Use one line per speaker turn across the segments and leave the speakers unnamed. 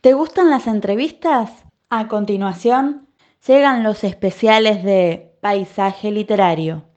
¿Te gustan las entrevistas? A continuación, llegan los especiales de Paisaje Literario.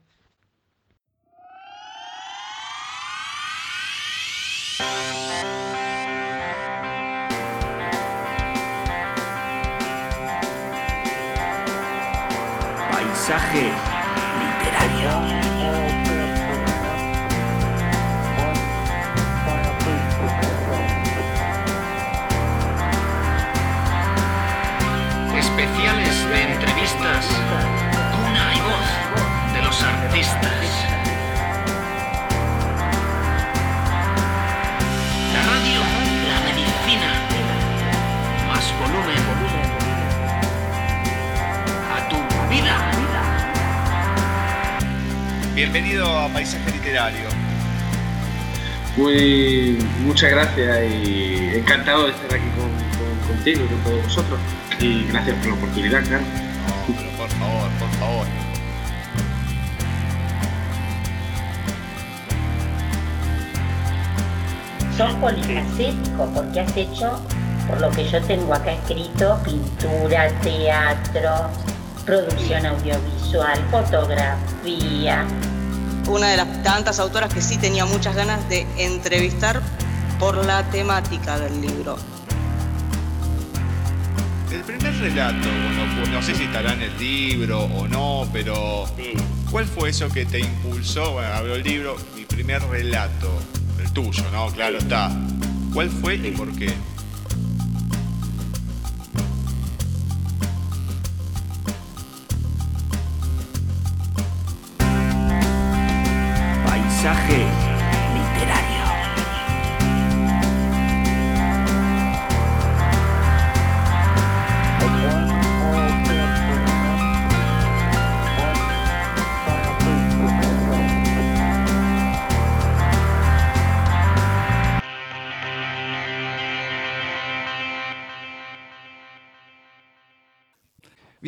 Contigo y con todos vosotros. Y gracias por la oportunidad, claro.
por favor, por favor.
Sos polifacético porque has hecho, por lo que yo tengo acá escrito, pintura, teatro, producción audiovisual, fotografía,
una de las tantas autoras que sí tenía muchas ganas de entrevistar por la temática del libro.
Primer relato, bueno, no sé si estará en el libro o no, pero ¿cuál fue eso que te impulsó? Bueno, abro el libro, mi primer relato, el tuyo, ¿no? Claro está. ¿Cuál fue y por qué?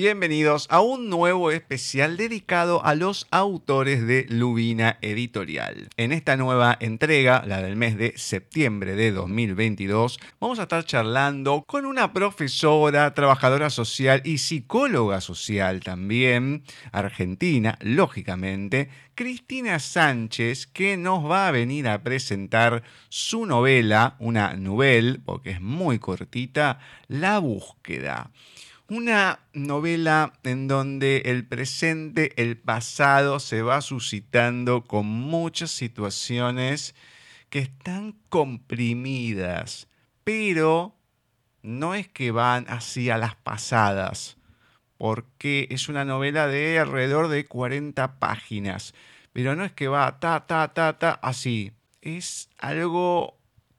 Bienvenidos a un nuevo especial dedicado a los autores de Lubina Editorial. En esta nueva entrega, la del mes de septiembre de 2022, vamos a estar charlando con una profesora, trabajadora social y psicóloga social también, argentina, lógicamente, Cristina Sánchez, que nos va a venir a presentar su novela, una novela, porque es muy cortita, La búsqueda. Una novela en donde el presente, el pasado se va suscitando con muchas situaciones que están comprimidas, pero no es que van así a las pasadas, porque es una novela de alrededor de 40 páginas, pero no es que va ta, ta, ta, ta, así. Es algo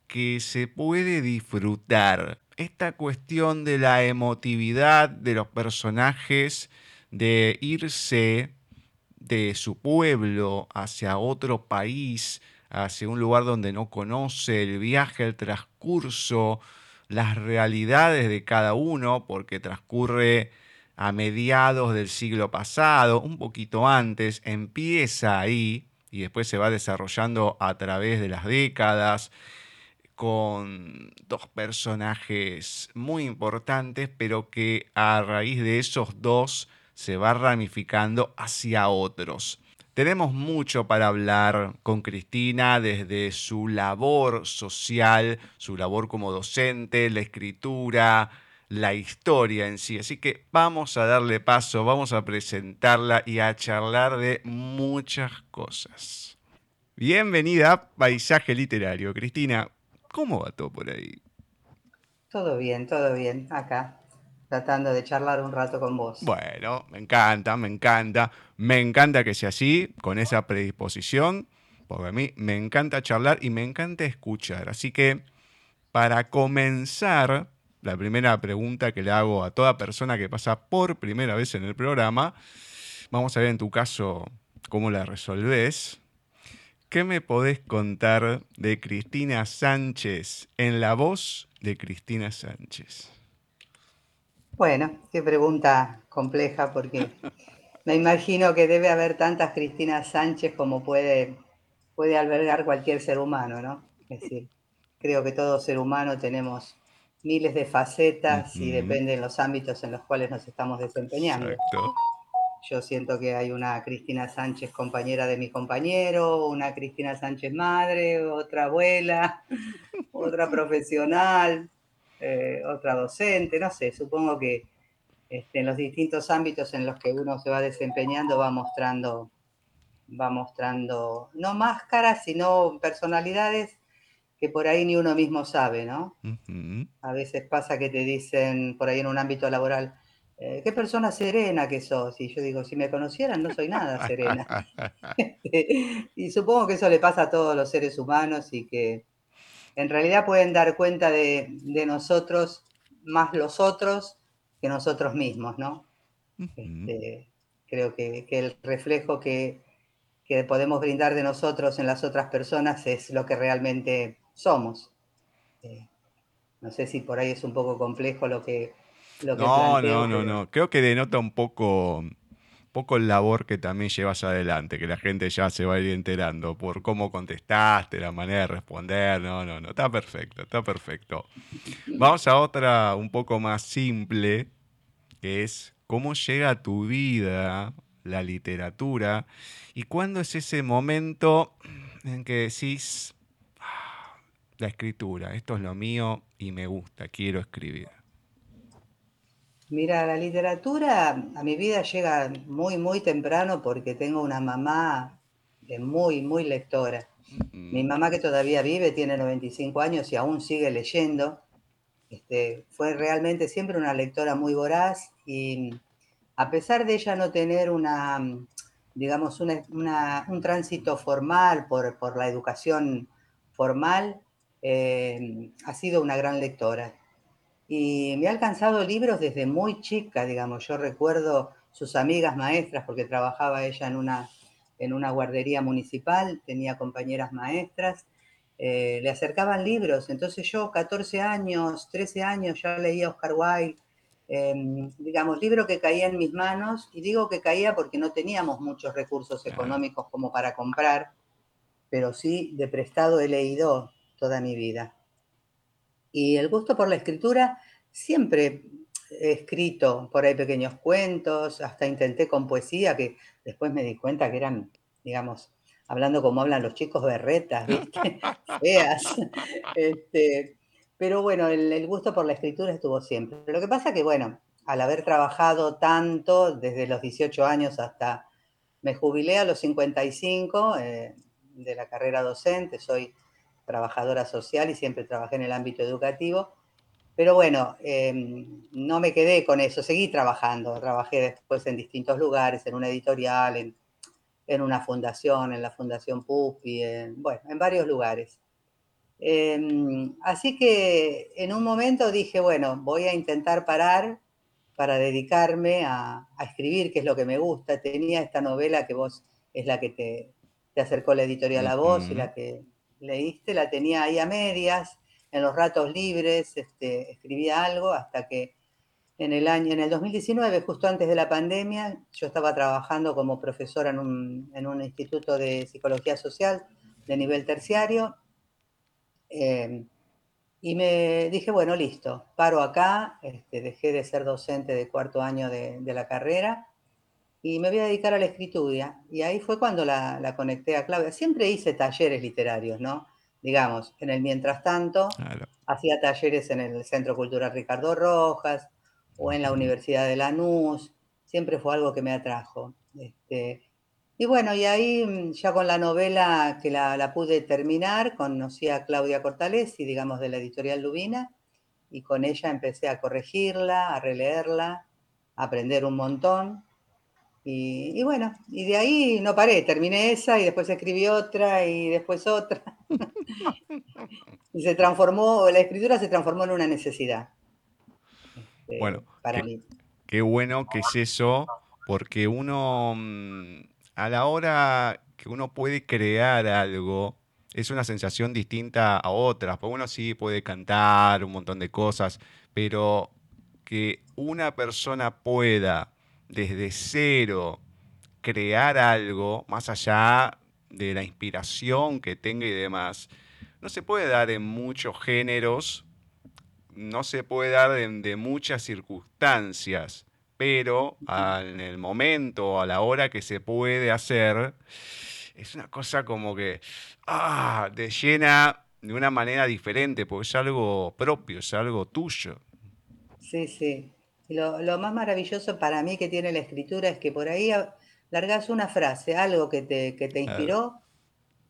que se puede disfrutar esta cuestión de la emotividad de los personajes, de irse de su pueblo hacia otro país, hacia un lugar donde no conoce, el viaje, el transcurso, las realidades de cada uno, porque transcurre a mediados del siglo pasado, un poquito antes, empieza ahí y después se va desarrollando a través de las décadas con dos personajes muy importantes, pero que a raíz de esos dos se va ramificando hacia otros. Tenemos mucho para hablar con Cristina desde su labor social, su labor como docente, la escritura, la historia en sí. Así que vamos a darle paso, vamos a presentarla y a charlar de muchas cosas. Bienvenida a Paisaje Literario. Cristina, ¿Cómo va todo por ahí?
Todo bien, todo bien, acá, tratando de charlar un rato con vos.
Bueno, me encanta, me encanta. Me encanta que sea así, con esa predisposición, porque a mí me encanta charlar y me encanta escuchar. Así que, para comenzar, la primera pregunta que le hago a toda persona que pasa por primera vez en el programa, vamos a ver en tu caso cómo la resolves. ¿Qué me podés contar de Cristina Sánchez en la voz de Cristina Sánchez?
Bueno, qué pregunta compleja porque me imagino que debe haber tantas Cristina Sánchez como puede, puede albergar cualquier ser humano, ¿no? Es decir, creo que todo ser humano tenemos miles de facetas y depende de los ámbitos en los cuales nos estamos desempeñando.
Exacto.
Yo siento que hay una Cristina Sánchez compañera de mi compañero, una Cristina Sánchez madre, otra abuela, otra profesional, eh, otra docente, no sé, supongo que este, en los distintos ámbitos en los que uno se va desempeñando va mostrando, va mostrando no máscaras, sino personalidades que por ahí ni uno mismo sabe, ¿no? A veces pasa que te dicen por ahí en un ámbito laboral, eh, qué persona serena que sos. Y yo digo, si me conocieran no soy nada serena. y supongo que eso le pasa a todos los seres humanos y que en realidad pueden dar cuenta de, de nosotros más los otros que nosotros mismos, ¿no? Este, creo que, que el reflejo que, que podemos brindar de nosotros en las otras personas es lo que realmente somos. Eh, no sé si por ahí es un poco complejo lo que, lo que
No, no, no, no. Creo que denota un poco, poco el labor que también llevas adelante, que la gente ya se va a ir enterando por cómo contestaste, la manera de responder. No, no, no. Está perfecto, está perfecto. Vamos a otra un poco más simple, que es cómo llega a tu vida la literatura y cuándo es ese momento en que decís, "Ah, la escritura, esto es lo mío y me gusta, quiero escribir.
Mira, la literatura a mi vida llega muy, muy temprano porque tengo una mamá de muy, muy lectora. Mi mamá que todavía vive, tiene 95 años y aún sigue leyendo. Este, fue realmente siempre una lectora muy voraz y a pesar de ella no tener una, digamos, una- una- un tránsito formal por, por la educación formal, eh, ha sido una gran lectora. Y me ha alcanzado libros desde muy chica, digamos. Yo recuerdo sus amigas maestras, porque trabajaba ella en una, en una guardería municipal, tenía compañeras maestras, eh, le acercaban libros. Entonces yo, 14 años, 13 años, ya leía Oscar Wilde, eh, digamos, libro que caía en mis manos, y digo que caía porque no teníamos muchos recursos económicos como para comprar, pero sí de prestado he leído toda mi vida. Y el gusto por la escritura, siempre he escrito por ahí pequeños cuentos, hasta intenté con poesía, que después me di cuenta que eran, digamos, hablando como hablan los chicos, berretas, ¿viste? Feas. Este, pero bueno, el, el gusto por la escritura estuvo siempre. Lo que pasa que, bueno, al haber trabajado tanto, desde los 18 años hasta, me jubilé a los 55 eh, de la carrera docente, soy trabajadora social y siempre trabajé en el ámbito educativo. Pero bueno, eh, no me quedé con eso, seguí trabajando. Trabajé después en distintos lugares, en una editorial, en, en una fundación, en la Fundación Pupi, en, bueno, en varios lugares. Eh, así que en un momento dije, bueno, voy a intentar parar para dedicarme a, a, escribir, que es lo que me gusta. Tenía esta novela que vos es la que te, te acercó la editorial a vos uh -huh. y la que leíste, la tenía ahí a medias, en los ratos libres, este, escribía algo hasta que en el año, en el 2019, justo antes de la pandemia, yo estaba trabajando como profesora en un, en un instituto de psicología social de nivel terciario. Eh, y me dije, bueno, listo, paro acá, este, dejé de ser docente de cuarto año de, la carrera y me voy a dedicar a la escritura. Y ahí fue cuando la, la, conecté a Claudia. Siempre hice talleres literarios, ¿no? Digamos, en el mientras tanto, claro. hacía talleres en el Centro Cultural Ricardo Rojas o en la Universidad de Lanús, siempre fue algo que me atrajo. Este, y bueno, y ahí ya con la novela que la, la, pude terminar, conocí a Claudia Cortales y digamos de la editorial Lubina, y con ella empecé a corregirla, a releerla, a aprender un montón. Y, y, bueno, y de ahí no paré, terminé esa y después escribí otra y después otra. y se transformó, la escritura se transformó en una necesidad.
Este, bueno, para qué, mí. Qué bueno que es eso, porque uno mm, a la hora que uno puede crear algo, es una sensación distinta a otras. Porque uno sí puede cantar un montón de cosas, pero que una persona pueda desde cero crear algo, más allá de la inspiración que tenga y demás, no se puede dar en muchos géneros no se puede dar de, muchas circunstancias, pero en el momento, a la hora que se puede hacer, es una cosa como que ah, te llena de una manera diferente, porque es algo propio, es algo tuyo.
Sí, sí. Lo, lo más maravilloso para mí que tiene la escritura es que por ahí largas una frase, algo que te, que te inspiró,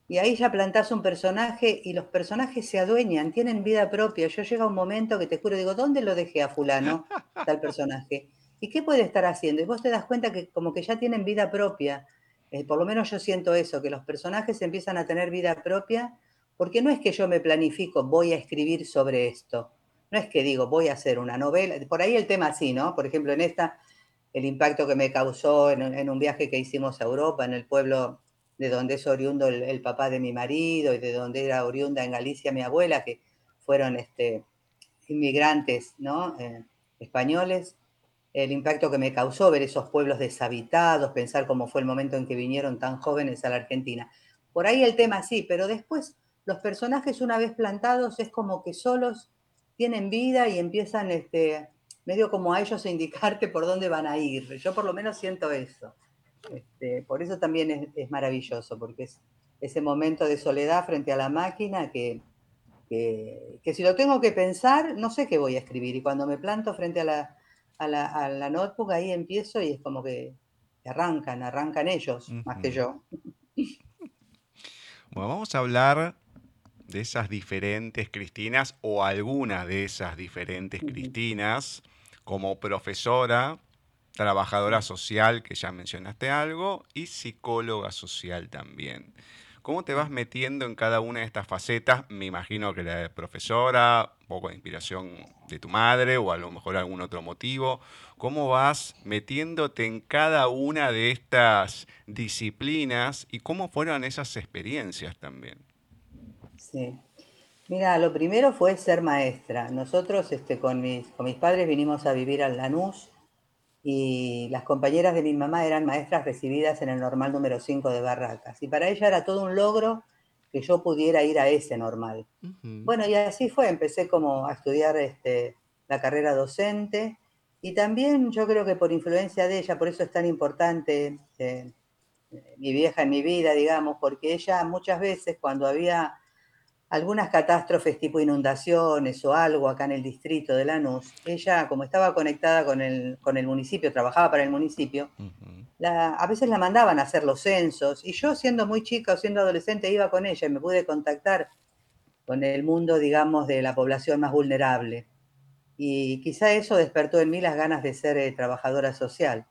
y ahí ya plantás un personaje y los personajes se adueñan, tienen vida propia. Yo llega un momento que te juro, digo, ¿dónde lo dejé a fulano, tal personaje? ¿Y qué puede estar haciendo? Y vos te das cuenta que como que ya tienen vida propia. Eh, por lo menos yo siento eso, que los personajes empiezan a tener vida propia, porque no es que yo me planifico, voy a escribir sobre esto. No es que digo, voy a hacer una novela. Por ahí el tema sí, ¿no? Por ejemplo, en esta, el impacto que me causó en, un viaje que hicimos a Europa, en el pueblo de donde es oriundo el, papá de mi marido y de donde era oriunda en Galicia mi abuela, que fueron este, inmigrantes ¿no? Eh, españoles el impacto que me causó ver esos pueblos deshabitados, pensar cómo fue el momento en que vinieron tan jóvenes a la Argentina. Por ahí el tema sí, pero después los personajes una vez plantados es como que solos tienen vida y empiezan este, medio como a ellos a indicarte por dónde van a ir. Yo por lo menos siento eso. Este, por eso también es, maravilloso, porque es ese momento de soledad frente a la máquina que, que, que si lo tengo que pensar, no sé qué voy a escribir. Y cuando me planto frente a la, a la, notebook, ahí empiezo y es como que arrancan, arrancan ellos, más que yo.
Bueno, vamos a hablar de esas diferentes Cristinas o alguna de esas diferentes Cristinas como profesora, trabajadora social, que ya mencionaste algo, y psicóloga social también. ¿Cómo te vas metiendo en cada una de estas facetas? Me imagino que la de profesora, un poco de inspiración de tu madre o a lo mejor algún otro motivo. ¿Cómo vas metiéndote en cada una de estas disciplinas y cómo fueron esas experiencias también?
Sí. Mira, lo primero fue ser maestra. Nosotros este, con, mis, con mis padres vinimos a vivir a Lanús y las compañeras de mi mamá eran maestras recibidas en el normal número 5 de Barracas. Y para ella era todo un logro que yo pudiera ir a ese normal. Bueno, y así fue, empecé como a estudiar este, la carrera docente y también yo creo que por influencia de ella, por eso es tan importante eh, mi vieja en mi vida, digamos, porque ella muchas veces cuando había algunas catástrofes tipo inundaciones o algo acá en el distrito de Lanús, ella como estaba conectada con el, con el municipio, trabajaba para el municipio, a veces la mandaban a hacer los censos y yo siendo muy chica o siendo adolescente iba con ella y me pude contactar con el mundo, digamos, de la población más vulnerable. Y quizá eso despertó en mí las ganas de ser eh, trabajadora social.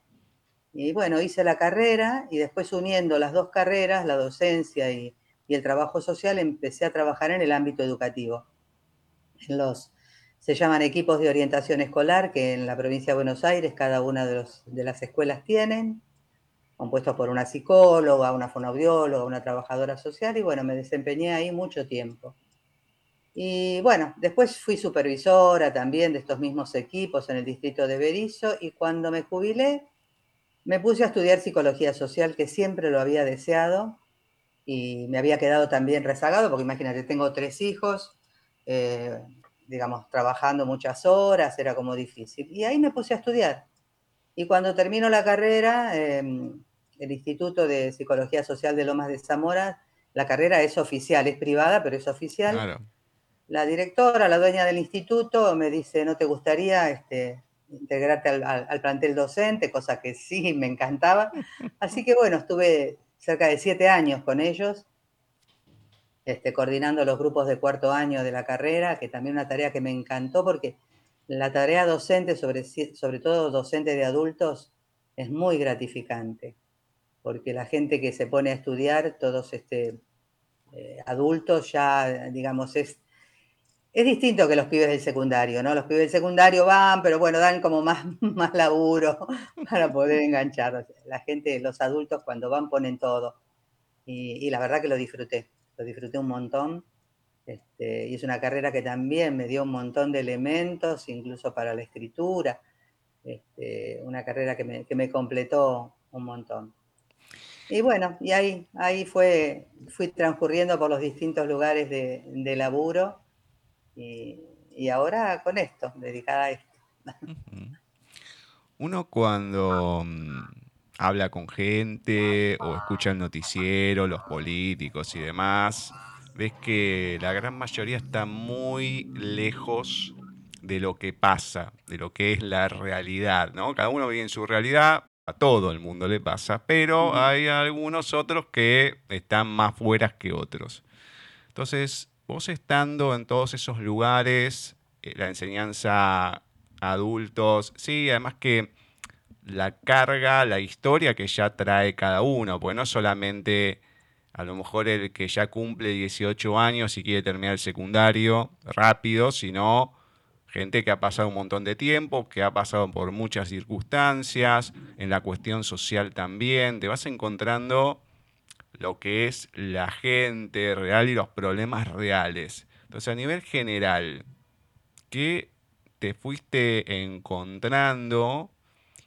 Y bueno, hice la carrera y después uniendo las dos carreras, la docencia y, y el trabajo social, empecé a trabajar en el ámbito educativo. En los, se llaman equipos de orientación escolar, que en la provincia de Buenos Aires cada una de, las escuelas tienen, compuestos por una psicóloga, una fonoaudióloga, una trabajadora social, y bueno, me desempeñé ahí mucho tiempo. Y bueno, después fui supervisora también de estos mismos equipos en el distrito de Berizo, y cuando me jubilé, me puse a estudiar psicología social, que siempre lo había deseado, y me había quedado también rezagado, porque imagínate, tengo tres hijos, eh, digamos, trabajando muchas horas, era como difícil. Y ahí me puse a estudiar. Y cuando termino la carrera, em, el Instituto de Psicología Social de Lomas de Zamora, la carrera es oficial, es privada, pero es oficial. La directora, la dueña del instituto, me dice, ¿no te gustaría este, integrarte al, al, plantel docente? Cosa que sí, me encantaba. Así que bueno, estuve cerca de siete años con ellos, este, coordinando los grupos de cuarto año de la carrera, que también una tarea que me encantó porque la tarea docente, sobre, todo docente de adultos, es muy gratificante, porque la gente que se pone a estudiar, todos este, eh, adultos, ya, digamos, es, es distinto que los pibes del secundario, ¿no? Los pibes del secundario van, pero bueno, dan como más, más laburo para poder enganchar. La gente, los adultos cuando van ponen todo. Y, la verdad que lo disfruté, lo disfruté un montón. Este, y es una carrera que también me dio un montón de elementos, incluso para la escritura. Este, una carrera que me, que me, completó un montón. Y bueno, y ahí, ahí fue, fui transcurriendo por los distintos lugares de, de laburo y, y ahora con esto, dedicada a esto.
Uno cuando mm, habla con gente o escucha el noticiero, los políticos y demás, ves que la gran mayoría está muy lejos de lo que pasa, de lo que es la realidad, ¿no? Cada uno vive en su realidad, a todo el mundo le pasa, pero hay algunos otros que están más fuera que otros. Entonces, vos estando en todos esos lugares, eh, la enseñanza adultos, sí, además que la carga, la historia que ya trae cada uno, pues no solamente a lo mejor el que ya cumple 18 años y quiere terminar el secundario rápido, sino gente que ha pasado un montón de tiempo, que ha pasado por muchas circunstancias, en la cuestión social también, te vas encontrando lo que es la gente real y los problemas reales. Entonces, a nivel general, ¿qué te fuiste encontrando?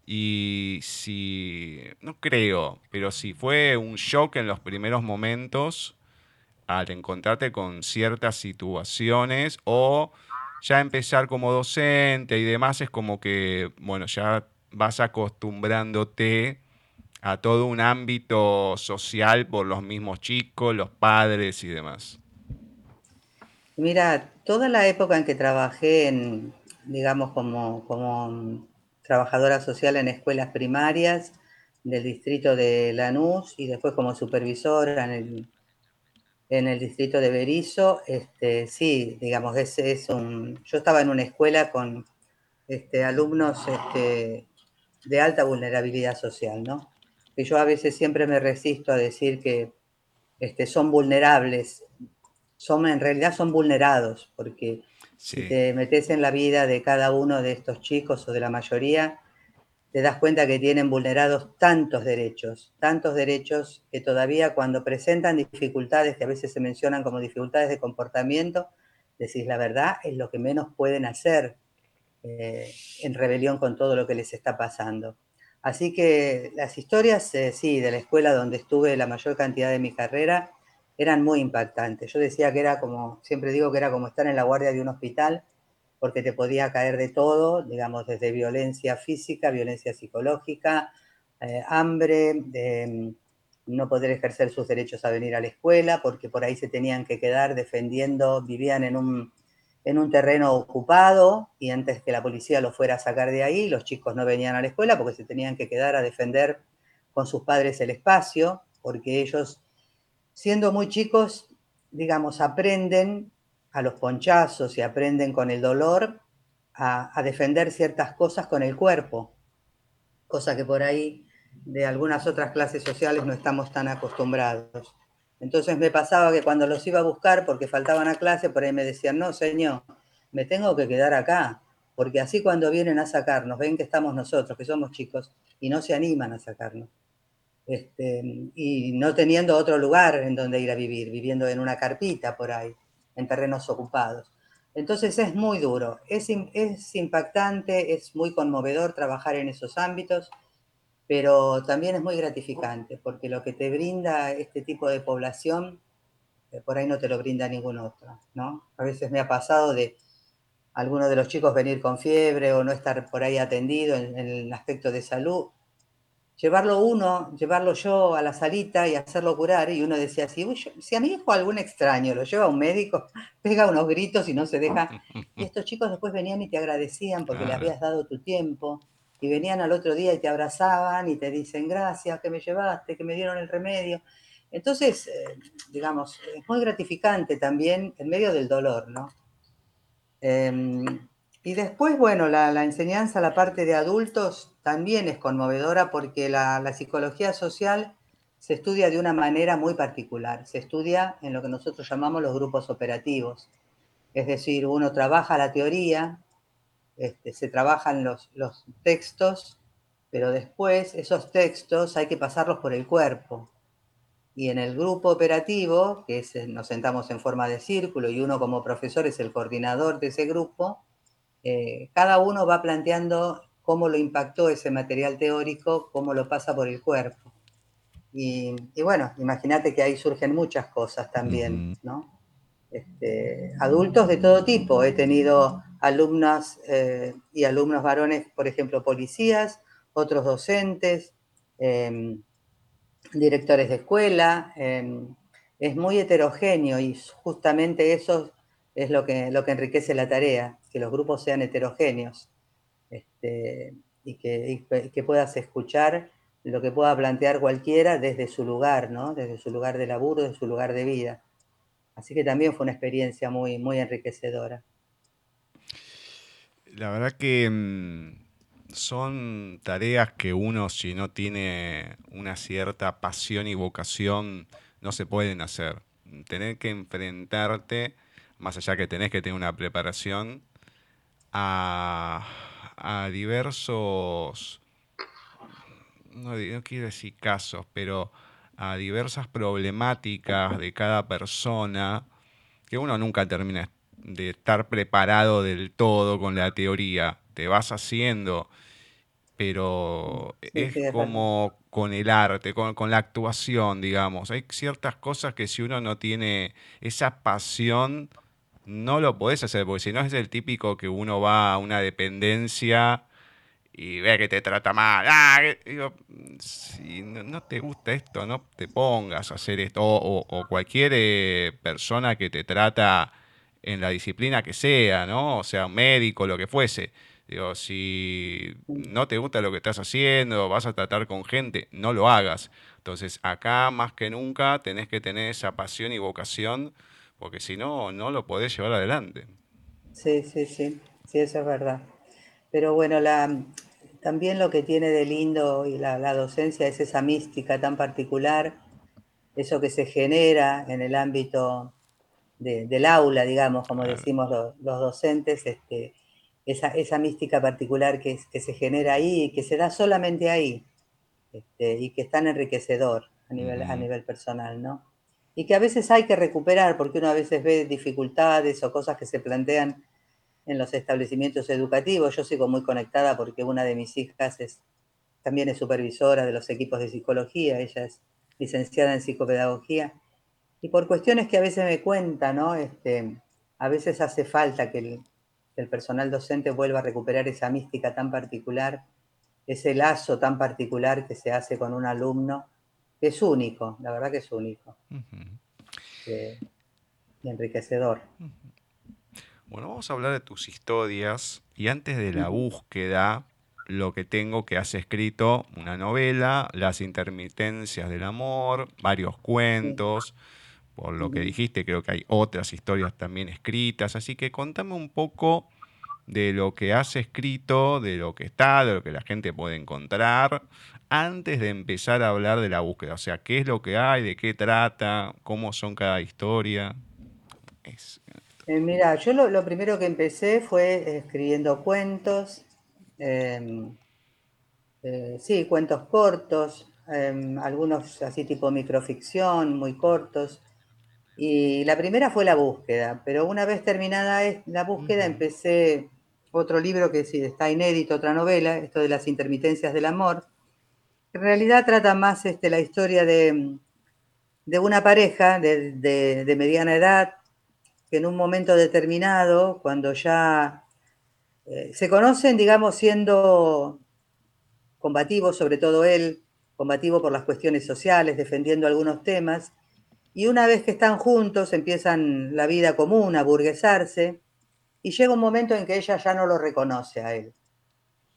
Y si, no creo, pero si fue un shock en los primeros momentos al encontrarte con ciertas situaciones o ya empezar como docente y demás es como que, bueno, ya vas acostumbrándote a todo un ámbito social por los mismos chicos, los padres y demás.
Mira, toda la época en que trabajé en, digamos, como, trabajadora social en escuelas primarias del distrito de Lanús y después como supervisora en el en el distrito de Berizo, este, sí, digamos, es, es un, yo estaba en una escuela con este, alumnos este, de alta vulnerabilidad social, ¿no? Que yo a veces siempre me resisto a decir que este, son vulnerables, son, en realidad son vulnerados, porque si te metes en la vida de cada uno de estos chicos o de la mayoría, te das cuenta que tienen vulnerados tantos derechos, tantos derechos que todavía cuando presentan dificultades que a veces se mencionan como dificultades de comportamiento, decís la verdad, es lo que menos pueden hacer eh, en rebelión con todo lo que les está pasando. Así que las historias, eh, sí, de la escuela donde estuve la mayor cantidad de mi carrera, eran muy impactantes. Yo decía que era como, siempre digo que era como estar en la guardia de un hospital porque te podía caer de todo, digamos, desde violencia física, violencia psicológica, eh, hambre, de mm, no poder ejercer sus derechos a venir a la escuela, porque por ahí se tenían que quedar defendiendo, vivían en un, en un terreno ocupado y antes que la policía los fuera a sacar de ahí, los chicos no venían a la escuela porque se tenían que quedar a defender con sus padres el espacio, porque ellos, siendo muy chicos, digamos, aprenden a los ponchazos y aprenden con el dolor a, defender ciertas cosas con el cuerpo, cosa que por ahí de algunas otras clases sociales no estamos tan acostumbrados. Entonces me pasaba que cuando los iba a buscar porque faltaban a clase, por ahí me decían, no, señor, me tengo que quedar acá, porque así cuando vienen a sacarnos, ven que estamos nosotros, que somos chicos, y no se animan a sacarnos. Este, y no teniendo otro lugar en donde ir a vivir, viviendo en una carpita por ahí en terrenos ocupados. Entonces es muy duro, es, es impactante, es muy conmovedor trabajar en esos ámbitos, pero también es muy gratificante, porque lo que te brinda este tipo de población, eh, por ahí no te lo brinda ningún otro, ¿no? A veces me ha pasado de algunos de los chicos venir con fiebre o no estar por ahí atendido en el aspecto de salud, llevarlo uno, llevarlo yo a la salita y hacerlo curar, y uno decía, si, si a mi hijo algún extraño lo lleva a un médico, pega unos gritos y no se deja. Y estos chicos después venían y te agradecían porque le habías dado tu tiempo, y venían al otro día y te abrazaban y te dicen, gracias, que me llevaste, que me dieron el remedio. Entonces, eh, digamos, es muy gratificante también en medio del dolor, ¿no? Em, y después, bueno, la, enseñanza, la parte de adultos también es conmovedora porque la, psicología social se estudia de una manera muy particular. Se estudia en lo que nosotros llamamos los grupos operativos. Es decir, uno trabaja la teoría, este, se trabajan los, los textos, pero después esos textos hay que pasarlos por el cuerpo. Y en el grupo operativo, que es, nos sentamos en forma de círculo y uno como profesor es el coordinador de ese grupo, eh, cada uno va planteando cómo lo impactó ese material teórico, cómo lo pasa por el cuerpo. Y, bueno, imagínate que ahí surgen muchas cosas también, ¿no? este, adultos de todo tipo. He tenido alumnas eh, y alumnos varones, por ejemplo, policías, otros docentes, em, directores de escuela. Em, es muy heterogéneo y justamente eso es lo que, lo que enriquece la tarea, que los grupos sean heterogéneos este, y, que, puedas escuchar lo que pueda plantear cualquiera desde su lugar, ¿no? desde su lugar de laburo, desde su lugar de vida. Así que también fue una experiencia muy, muy enriquecedora.
La verdad que mm, son tareas que uno, si no tiene una cierta pasión y vocación, no se pueden hacer. Tener que enfrentarte, más allá que tenés que tener una preparación, a, diversos, no, no quiero decir casos, pero a diversas problemáticas de cada persona, que uno nunca termina de estar preparado del todo con la teoría. Te vas haciendo, pero es como con el arte, con, la actuación, digamos. Hay ciertas cosas que si uno no tiene esa pasión, no lo podés hacer, porque si no es el típico que uno va a una dependencia y ve que te trata mal. Ah, digo, si no, te gusta esto, no te pongas a hacer esto. O, cualquier eh, persona que te trata en la disciplina que sea, ¿no? O sea, médico, lo que fuese. Digo, si no te gusta lo que estás haciendo, vas a tratar con gente, no lo hagas. Entonces, acá más que nunca tenés que tener esa pasión y vocación, porque si no, no lo podés llevar adelante.
Sí, sí, sí, sí, eso es verdad. Pero bueno, la, también lo que tiene de lindo y la, docencia es esa mística tan particular, eso que se genera en el ámbito del aula, digamos, como decimos los, docentes, este, esa, mística particular que, que, se genera ahí y que se da solamente ahí, este, y que es tan enriquecedor a nivel, a nivel personal, ¿no? Y que a veces hay que recuperar, porque uno a veces ve dificultades o cosas que se plantean en los establecimientos educativos. Yo sigo muy conectada porque una de mis hijas es, también es supervisora de los equipos de psicología, ella es licenciada en psicopedagogía y por cuestiones que a veces me cuenta, ¿no? Este, a veces hace falta que el, personal docente vuelva a recuperar esa mística tan particular, ese lazo tan particular que se hace con un alumno, que es único, la verdad que es único. Eh, y enriquecedor.
Bueno, vamos a hablar de tus historias y antes de la búsqueda, lo que tengo que has escrito una novela, Las intermitencias del amor, varios cuentos por lo que dijiste, creo que hay otras historias también escritas, así que contame un poco de lo que has escrito, de lo que está, de lo que la gente puede encontrar, antes de empezar a hablar de la búsqueda, o sea, qué es lo que hay, de qué trata, cómo son cada historia.
Eh, mira, yo lo, primero que empecé fue escribiendo cuentos, em, eh, sí, cuentos cortos, em, algunos así tipo microficción, muy cortos, y la primera fue la búsqueda, pero una vez terminada la búsqueda empecé otro libro que sí, está inédito, otra novela, esto de las intermitencias del amor. En realidad trata más este, la historia de, una pareja de, mediana edad que en un momento determinado, cuando ya eh, se conocen, digamos, siendo combativos, sobre todo él, combativo por las cuestiones sociales, defendiendo algunos temas, y una vez que están juntos, empiezan la vida común, a burguesarse, y llega un momento en que ella ya no lo reconoce a él.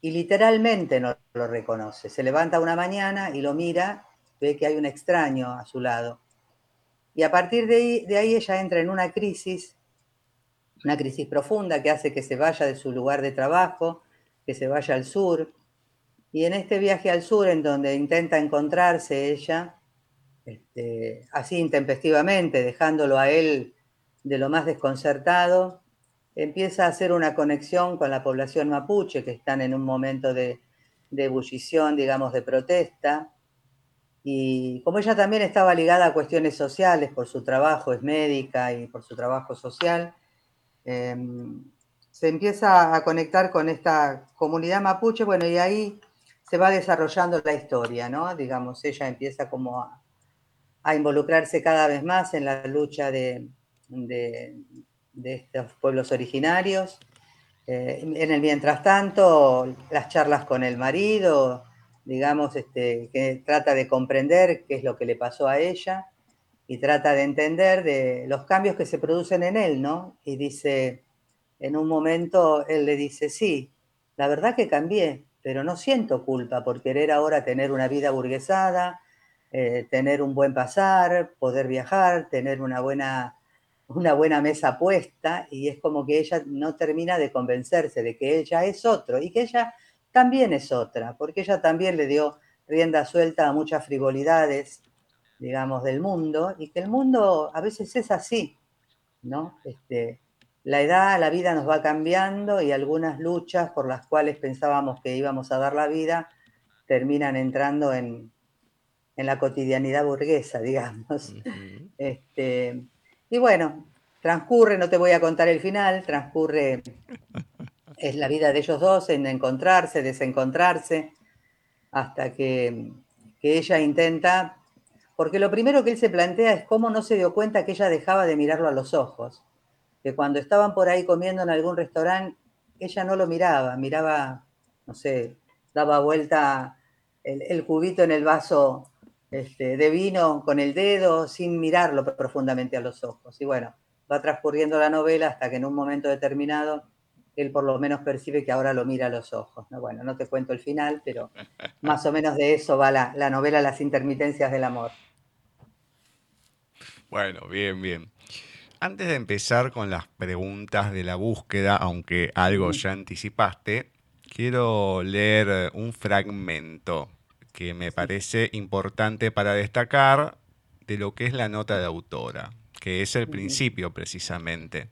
Y literalmente no lo reconoce. Se levanta una mañana y lo mira, ve que hay un extraño a su lado. Y a partir de ahí, de ahí ella entra en una crisis, una crisis profunda que hace que se vaya de su lugar de trabajo, que se vaya al sur. Y en este viaje al sur, en donde intenta encontrarse ella, este, así intempestivamente, dejándolo a él de lo más desconcertado, empieza a hacer una conexión con la población mapuche, que están en un momento de, ebullición, digamos, de protesta. Y como ella también estaba ligada a cuestiones sociales por su trabajo, es médica y por su trabajo social, em, se empieza a conectar con esta comunidad mapuche, bueno, y ahí se va desarrollando la historia, ¿no? Digamos, ella empieza como a, a involucrarse cada vez más en la lucha de, de, estos pueblos originarios. Eh, en el mientras tanto, las charlas con el marido, digamos, este, que trata de comprender qué es lo que le pasó a ella y trata de entender de los cambios que se producen en él, ¿no? Y dice, en un momento él le dice, sí, la verdad que cambié, pero no siento culpa por querer ahora tener una vida burguesada, eh, tener un buen pasar, poder viajar, tener una buena, una buena mesa puesta, y es como que ella no termina de convencerse de que ella es otro y que ella también es otra, porque ella también le dio rienda suelta a muchas frivolidades, digamos, del mundo, y que el mundo a veces es así, ¿no? Este, la edad, la vida nos va cambiando y algunas luchas por las cuales pensábamos que íbamos a dar la vida terminan entrando en, la cotidianidad burguesa, digamos. este, y bueno, transcurre, no te voy a contar el final, transcurre, es la vida de ellos dos en encontrarse, desencontrarse, hasta que, que ella intenta, porque lo primero que él se plantea es cómo no se dio cuenta que ella dejaba de mirarlo a los ojos que cuando estaban por ahí comiendo en algún restaurante, ella no lo miraba, miraba, no sé, daba vuelta el, cubito en el vaso este, de vino con el dedo sin mirarlo profundamente a los ojos. Y bueno, va transcurriendo la novela hasta que en un momento determinado él por lo menos percibe que ahora lo mira a los ojos. Bueno, no te cuento el final, pero más o menos de eso va la, la novela Las intermitencias del amor.
Bueno, bien, bien. Antes de empezar con las preguntas de la búsqueda, aunque algo ya anticipaste, quiero leer un fragmento que me parece importante para destacar de lo que es la nota de autora, que es el principio precisamente.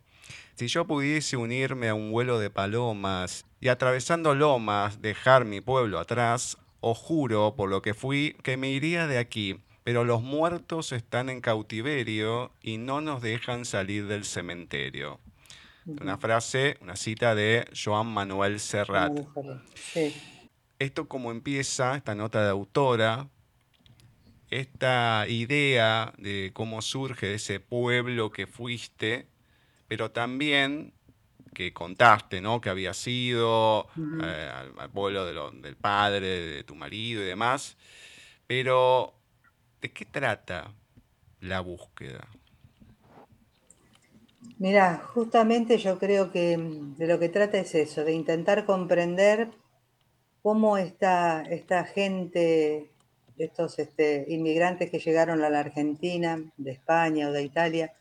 Si yo pudiese unirme a un vuelo de palomas y atravesando lomas dejar mi pueblo atrás, os juro por lo que fui que me iría de aquí pero los muertos están en cautiverio y no nos dejan salir del cementerio. Una frase, una cita de Joan Manuel Serrat. Esto como empieza, esta nota de autora, esta idea de cómo surge ese pueblo que fuiste, pero también que contaste, ¿no? Que había sido eh, al, pueblo del padre, de tu marido y demás, pero ¿De qué trata la búsqueda?
Mira, justamente yo creo que mm, de lo que trata es eso, de intentar comprender cómo esta, esta gente, estos este, inmigrantes que llegaron a la Argentina, de España o de Italia,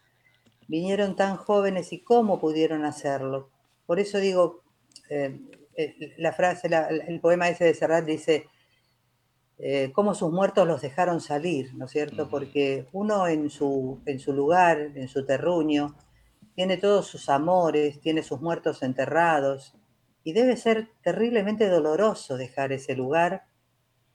vinieron tan jóvenes y cómo pudieron hacerlo. Por eso digo, eh, eh, la frase, el poema ese de Serrat dice, eh, cómo sus muertos los dejaron salir, ¿no es cierto? Porque uno en su, en su lugar, en su terruño, tiene todos sus amores, tiene sus muertos enterrados, y debe ser terriblemente doloroso dejar ese lugar.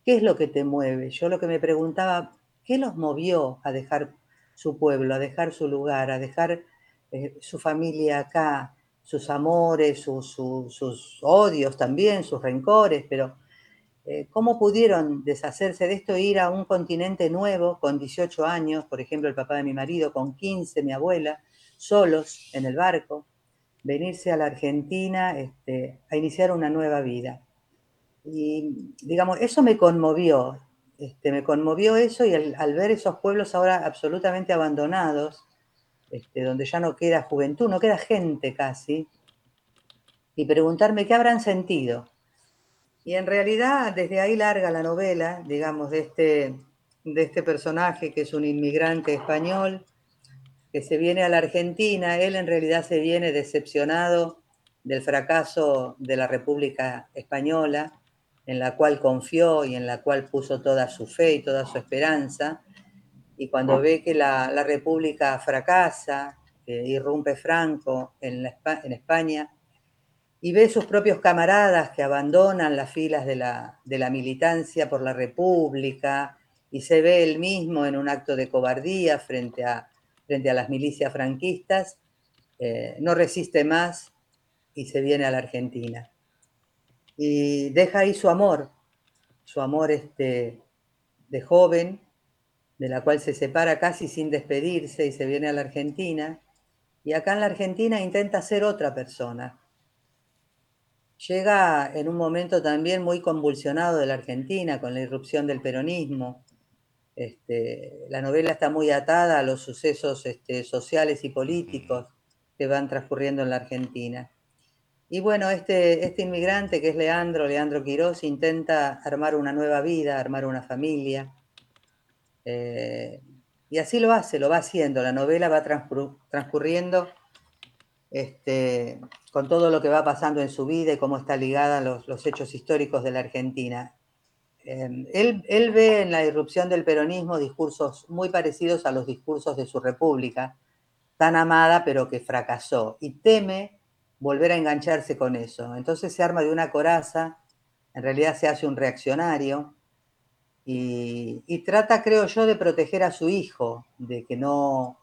¿Qué es lo que te mueve? Yo lo que me preguntaba, ¿qué los movió a dejar su pueblo, a dejar su lugar, a dejar eh, su familia acá, sus amores, sus odios también, sus rencores, pero eh, ¿Cómo pudieron deshacerse de esto e ir a un continente nuevo con 18 años, por ejemplo, el papá de mi marido, con 15, mi abuela, solos en el barco, venirse a la Argentina este, a iniciar una nueva vida? Y digamos, eso me conmovió, este, me conmovió eso y al, ver esos pueblos ahora absolutamente abandonados, este, donde ya no queda juventud, no queda gente casi, y preguntarme qué habrán sentido y en realidad desde ahí larga la novela, digamos, de este, de este personaje que es un inmigrante español que se viene a la Argentina. Él en realidad se viene decepcionado del fracaso de la República Española, en la cual confió y en la cual puso toda su fe y toda su esperanza. Y cuando ve que la, la República fracasa, que irrumpe Franco en, la, en España, y ve sus propios camaradas que abandonan las filas de la, militancia por la República y se ve él mismo en un acto de cobardía frente a, frente a las milicias franquistas, eh, no resiste más y se viene a la Argentina. Y deja ahí su amor, su amor este, de joven, de la cual se separa casi sin despedirse y se viene a la Argentina y acá en la Argentina intenta ser otra persona. Llega en un momento también muy convulsionado de la Argentina, con la irrupción del peronismo. Este, la novela está muy atada a los sucesos este, sociales y políticos que van transcurriendo en la Argentina. Y bueno, este, este inmigrante que es Leandro, Leandro Quirós, intenta armar una nueva vida, armar una familia. Eh, y así lo hace, lo va haciendo. La novela va transcurriendo este, con todo lo que va pasando en su vida y cómo está ligada a los, hechos históricos de la Argentina. Él, él, ve en la irrupción del peronismo discursos muy parecidos a los discursos de su república, tan amada pero que fracasó, y teme volver a engancharse con eso. Entonces se arma de una coraza, en realidad se hace un reaccionario, y, trata, creo yo, de proteger a su hijo, de que no,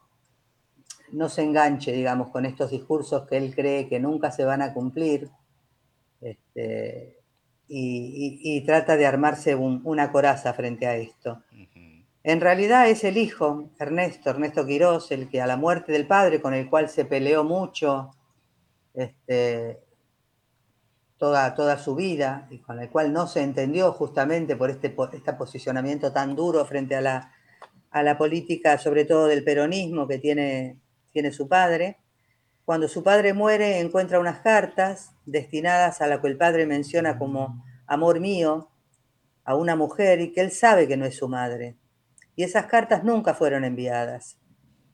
no se enganche, digamos, con estos discursos que él cree que nunca se van a cumplir. Este, y, trata de armarse una coraza frente a esto. En realidad es el hijo, Ernesto, Ernesto Quirós, el que a la muerte del padre, con el cual se peleó mucho, este, toda, su vida y con el cual no se entendió justamente por este, este posicionamiento tan duro frente a la, a la política, sobre todo del peronismo que tiene, tiene su padre. Cuando su padre muere, encuentra unas cartas destinadas a la que el padre menciona como amor mío a una mujer y que él sabe que no es su madre. Y esas cartas nunca fueron enviadas.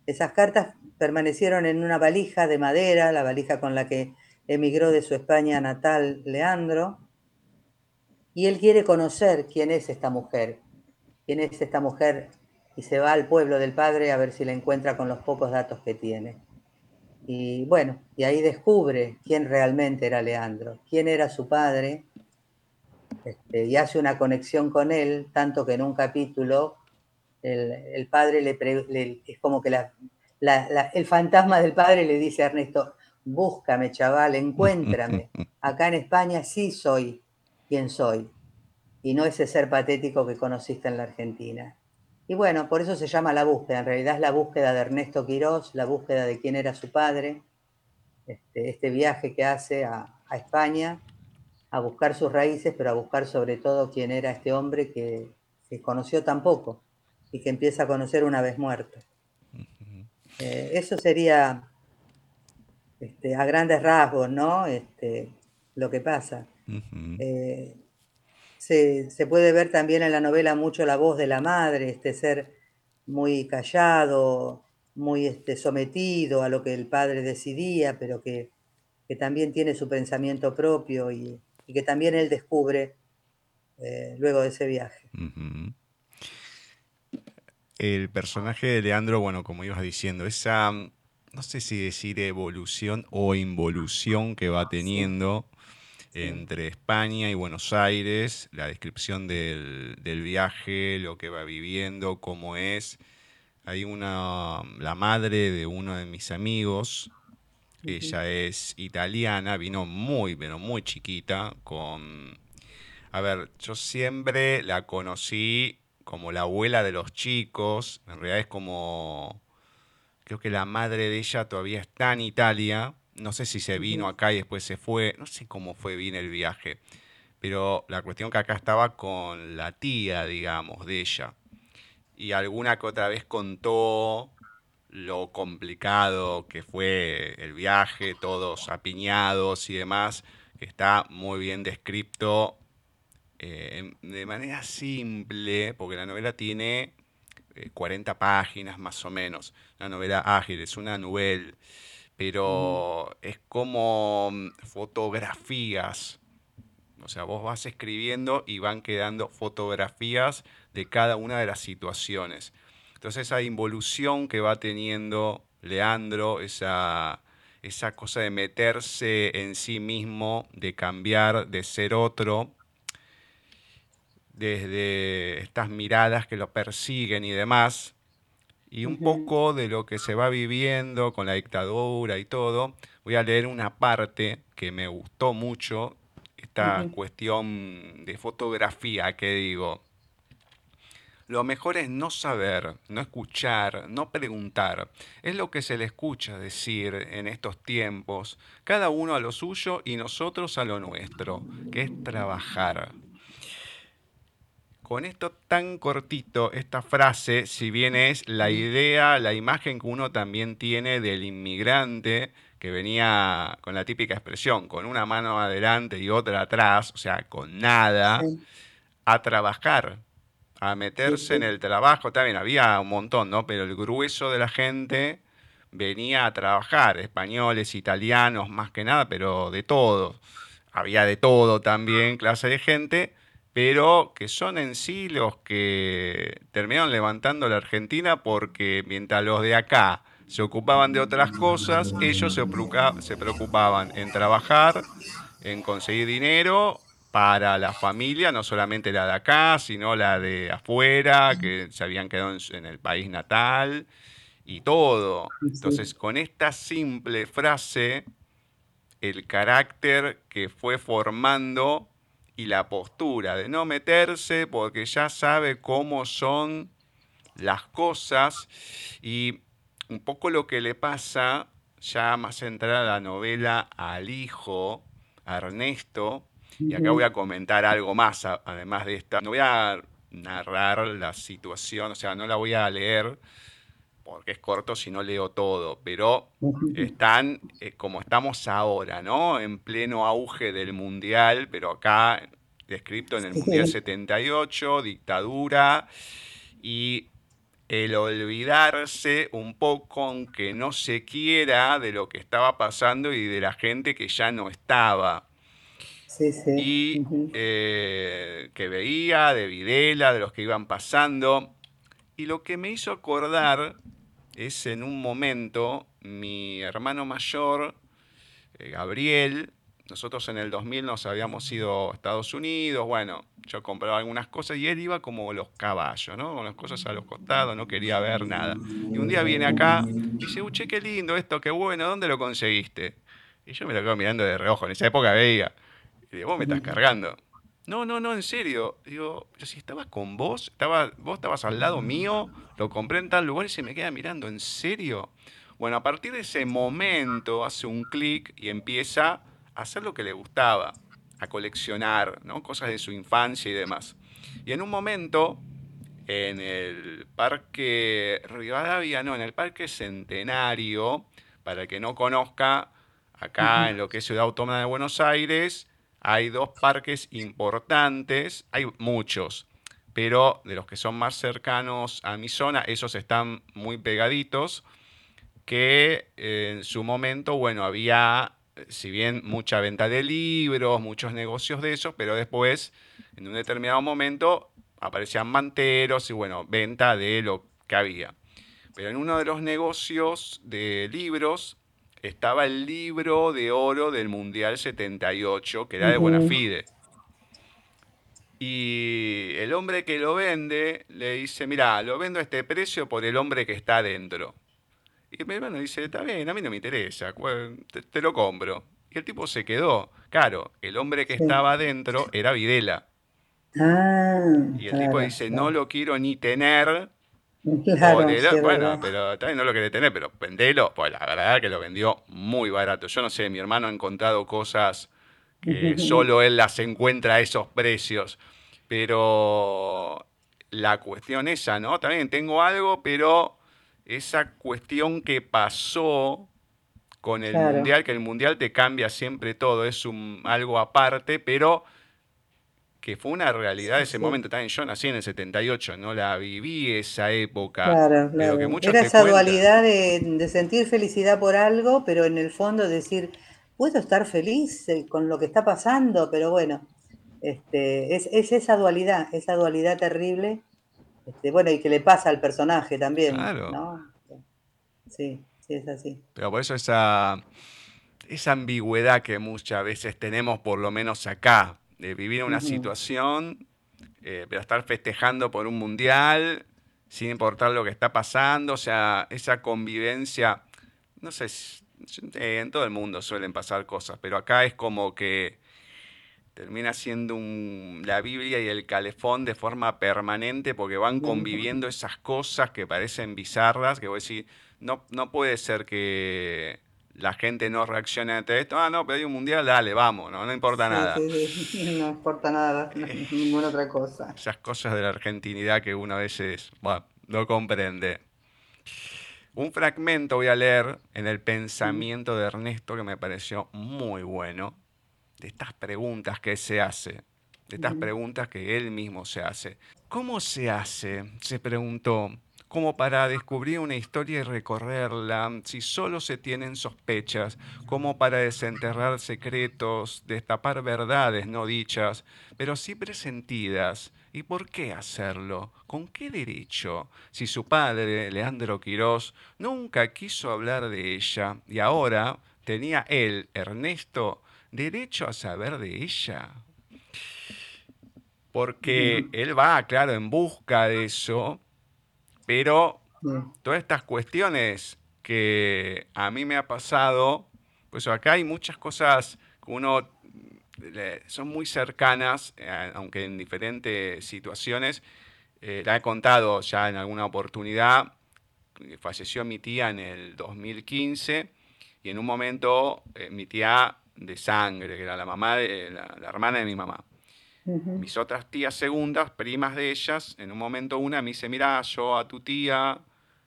Esas cartas permanecieron en una valija de madera, la valija con la que emigró de su España natal Leandro, y él quiere conocer quién es esta mujer, quién es esta mujer, y se va al pueblo del padre a ver si la encuentra con los pocos datos que tiene. Y bueno, y ahí descubre quién realmente era Leandro, quién era su padre, este, y hace una conexión con él, tanto que en un capítulo el, padre le, es como que el fantasma del padre le dice a Ernesto, búscame, chaval, encuéntrame. Acá en España sí soy quien soy, y no ese ser patético que conociste en la Argentina. Y bueno, por eso se llama la búsqueda. En realidad es la búsqueda de Ernesto Quirós, la búsqueda de quién era su padre, este, este viaje que hace a, España a buscar sus raíces, pero a buscar sobre todo quién era este hombre que, conoció tan poco y que empieza a conocer una vez muerto. Eh, eso sería este, a grandes rasgos, ¿no? Este, lo que pasa. Eh, se, puede ver también en la novela mucho la voz de la madre, este ser muy callado, muy este, sometido a lo que el padre decidía, pero que, también tiene su pensamiento propio y, que también él descubre eh, luego de ese viaje.
El personaje de Leandro, bueno, como ibas diciendo, esa no sé si decir evolución o involución que va teniendo entre España y Buenos Aires, la descripción del, viaje, lo que va viviendo, cómo es. Hay una, la madre de uno de mis amigos, ella es italiana, vino muy, pero muy chiquita, con... A ver, yo siempre la conocí como la abuela de los chicos, en realidad es como Creo que la madre de ella todavía está en Italia. No sé si se vino acá y después se fue. No sé cómo fue bien el viaje. Pero la cuestión que acá estaba con la tía, digamos, de ella. Y alguna que otra vez contó lo complicado que fue el viaje, todos apiñados y demás, que está muy bien descrito eh, de manera simple, porque la novela tiene 40 eh, páginas más o menos. Una novela ágil, es una novela, pero es como mm, fotografías. O sea, vos vas escribiendo y van quedando fotografías de cada una de las situaciones. Entonces esa involución que va teniendo Leandro, esa, esa cosa de meterse en sí mismo, de cambiar, de ser otro, desde estas miradas que lo persiguen y demás, y un poco de lo que se va viviendo con la dictadura y todo. Voy a leer una parte que me gustó mucho, esta cuestión de fotografía que digo. lo mejor es no saber, no escuchar, no preguntar. Es lo que se le escucha decir en estos tiempos, cada uno a lo suyo y nosotros a lo nuestro, que es trabajar. Con esto tan cortito, esta frase, si bien es la idea, la imagen que uno también tiene del inmigrante, que venía con la típica expresión, con una mano adelante y otra atrás, o sea, con nada, a trabajar a meterse en el trabajo. También había un montón, ¿no? Pero el grueso de la gente venía a trabajar, españoles, italianos, más que nada, pero de todo. Había de todo también, clase de gente, pero que son en sí los que terminaron levantando la Argentina porque mientras los de acá se ocupaban de otras cosas, ellos se, se preocupaban en trabajar, en conseguir dinero para la familia, no solamente la de acá, sino la de afuera, que se habían quedado en, el país natal y todo. Entonces, con esta simple frase, el carácter que fue formando y la postura de no meterse porque ya sabe cómo son las cosas y un poco lo que le pasa, ya más centrada la novela al hijo, a Ernesto, y acá voy a comentar algo más, además de esta. No voy a narrar la situación, o sea, no la voy a leer porque es corto si no leo todo, pero están eh, como estamos ahora, ¿no? En pleno auge del Mundial, pero acá descrito en el Mundial 78, dictadura, y el olvidarse un poco, aunque no se quiera, de lo que estaba pasando y de la gente que ya no estaba. Y eh, que veía de Videla, de los que iban pasando. Y lo que me hizo acordar es en un momento mi hermano mayor, eh, Gabriel, nosotros en el 2000 nos habíamos ido a Estados Unidos, bueno, yo compraba algunas cosas y él iba como los caballos, ¿no? Con las cosas a los costados, no quería ver nada. Y un día viene acá y dice, uche, qué lindo esto, qué bueno, ¿dónde lo conseguiste? Y yo me lo quedo mirando de reojo, en esa época veía. Y digo, vos me estás cargando. No, no, no, en serio. Digo, yo si estabas con vos, estaba, vos estabas al lado mío, lo compré en tal lugar y se me queda mirando, ¿en serio? Bueno, a partir de ese momento hace un clic y empieza a hacer lo que le gustaba, a coleccionar, ¿no? Cosas de su infancia y demás. Y en un momento, en el Parque Rivadavia, no, en el Parque Centenario, para el que no conozca, acá en lo que es Ciudad Autónoma de Buenos Aires, hay dos parques importantes, hay muchos, pero de los que son más cercanos a mi zona, esos están muy pegaditos, que en su momento, bueno, había, si bien mucha venta de libros, muchos negocios de esos, pero después, en un determinado momento, aparecían manteros y, bueno, venta de lo que había. Pero en uno de los negocios de libros estaba el libro de oro del Mundial 78, que era de buena fide. Y el hombre que lo vende le dice, mira, lo vendo a este precio por el hombre que está adentro. Y mi hermano dice, está bien, a mí no me interesa, te, lo compro. Y el tipo se quedó. Claro, el hombre que estaba adentro era Videla. Ah, y el tipo dice, no lo quiero ni tener bueno, pero también no lo querés tener, pero vendelo. Pues la verdad que lo vendió muy barato. Yo no sé, mi hermano ha encontrado cosas que solo él las encuentra a esos precios. Pero la cuestión esa, ¿no? También tengo algo, pero esa cuestión que pasó con el mundial, que el mundial te cambia siempre todo, es un, algo aparte, pero que fue una realidad de ese momento. También yo nací en el 78, no la viví esa época. Claro, claro.
Era esa dualidad de, sentir felicidad por algo, pero en el fondo decir, puedo estar feliz eh, con lo que está pasando, pero bueno, este, es, esa dualidad, esa dualidad terrible, este, bueno, y que le pasa al personaje también. Claro. Sí, sí, es así.
Pero por eso esa, esa ambigüedad que muchas veces tenemos, por lo menos acá, de vivir una situación, eh, pero estar festejando por un mundial, sin importar lo que está pasando, o sea, esa convivencia, no sé, en todo el mundo suelen pasar cosas, pero acá es como que termina siendo la Biblia y el calefón de forma permanente porque van conviviendo esas cosas que parecen bizarras, que voy a decir, no, no puede ser que la gente no reaccione ante esto, ah, no, pero hay un mundial, dale, vamos, no, no importa nada.
No importa nada, ninguna otra cosa.
Esas cosas de la argentinidad que uno a veces bueno, no comprende. Un fragmento voy a leer en el pensamiento de Ernesto que me pareció muy bueno, de estas preguntas que se hace, de estas preguntas que él mismo se hace. ¿Cómo se hace? Se preguntó como para descubrir una historia y recorrerla, si solo se tienen sospechas, como para desenterrar secretos, destapar verdades no dichas, pero sí presentidas. ¿Y por qué hacerlo? ¿Con qué derecho? Si su padre, Leandro Quirós, nunca quiso hablar de ella y ahora tenía él, Ernesto, derecho a saber de ella. Porque él va, claro, en busca de eso, pero todas estas cuestiones que a mí me ha pasado, pues acá hay muchas cosas que uno son muy cercanas, eh, aunque en diferentes situaciones. Eh, la he contado ya en alguna oportunidad. Falleció mi tía en el 2015 y en un momento eh, mi tía de sangre, que era la mamá de la hermana de mi mamá. Mis otras tías segundas, primas de ellas, en un momento una me dice, mira, yo a tu tía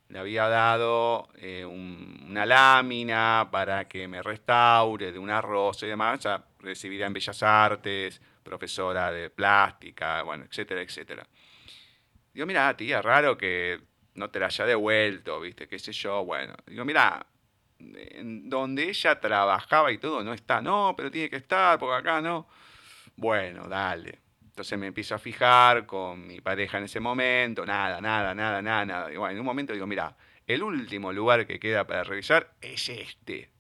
le había dado eh, una lámina para que me restaure de un arroz y demás, ya recibida en Bellas Artes, profesora de plástica, bueno, etcétera, etcétera. Digo, mira, tía, raro que no te la haya devuelto, viste, qué sé yo, bueno. Digo, mira, donde ella trabajaba y todo no está, no, pero tiene que estar, porque acá no. Bueno, dale. Entonces me empiezo a fijar con mi pareja en ese momento, nada, nada, nada, nada, nada. Y bueno, en un momento digo, mira, el último lugar que queda para revisar es este,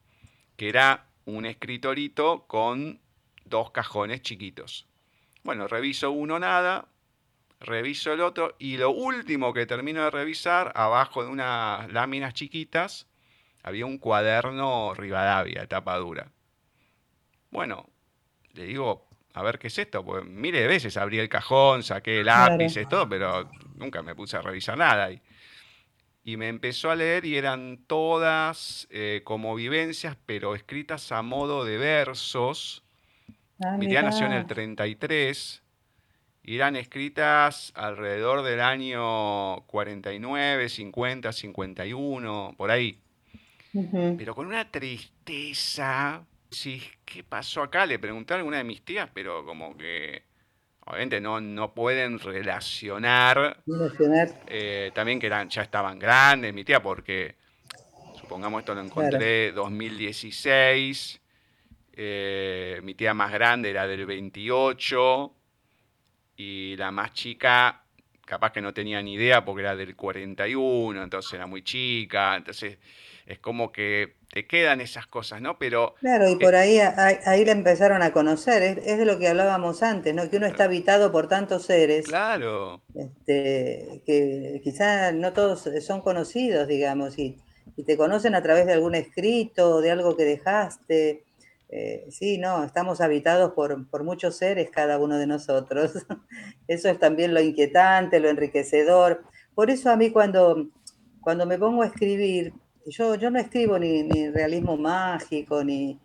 que era un escritorito con dos cajones chiquitos. Bueno, reviso uno, nada, reviso el otro y lo último que termino de revisar, abajo de unas láminas chiquitas, había un cuaderno Rivadavia, tapa dura. Bueno, le digo, a ver qué es esto, pues mire de veces abrí el cajón, saqué lápices, todo, pero nunca me puse a revisar nada. Y, y me empezó a leer y eran todas eh, como vivencias, pero escritas a modo de versos. Ah, Mi tía nació en el 33 y eran escritas alrededor del año 49, 50, 51, por ahí. Pero con una tristeza Sí, ¿qué pasó acá? Le pregunté a alguna de mis tías, pero como que obviamente no, no pueden relacionar. Eh, también que eran, ya estaban grandes, mi tía, porque supongamos esto lo encontré en 2016. Eh, mi tía más grande era del 28 y la más chica capaz que no tenía ni idea porque era del 41, entonces era muy chica, entonces es como que te quedan esas cosas, ¿no? Pero...
Claro, y por ahí, ahí, la empezaron a conocer, es, de lo que hablábamos antes, ¿no? Que uno está habitado por tantos seres.
Claro.
Este, que quizás no todos son conocidos, digamos, y, y, te conocen a través de algún escrito, de algo que dejaste. Eh, sí, no, estamos habitados por, por muchos seres cada uno de nosotros. Eso es también lo inquietante, lo enriquecedor. Por eso a mí cuando, cuando me pongo a escribir, yo, yo no escribo ni, realismo mágico, ni,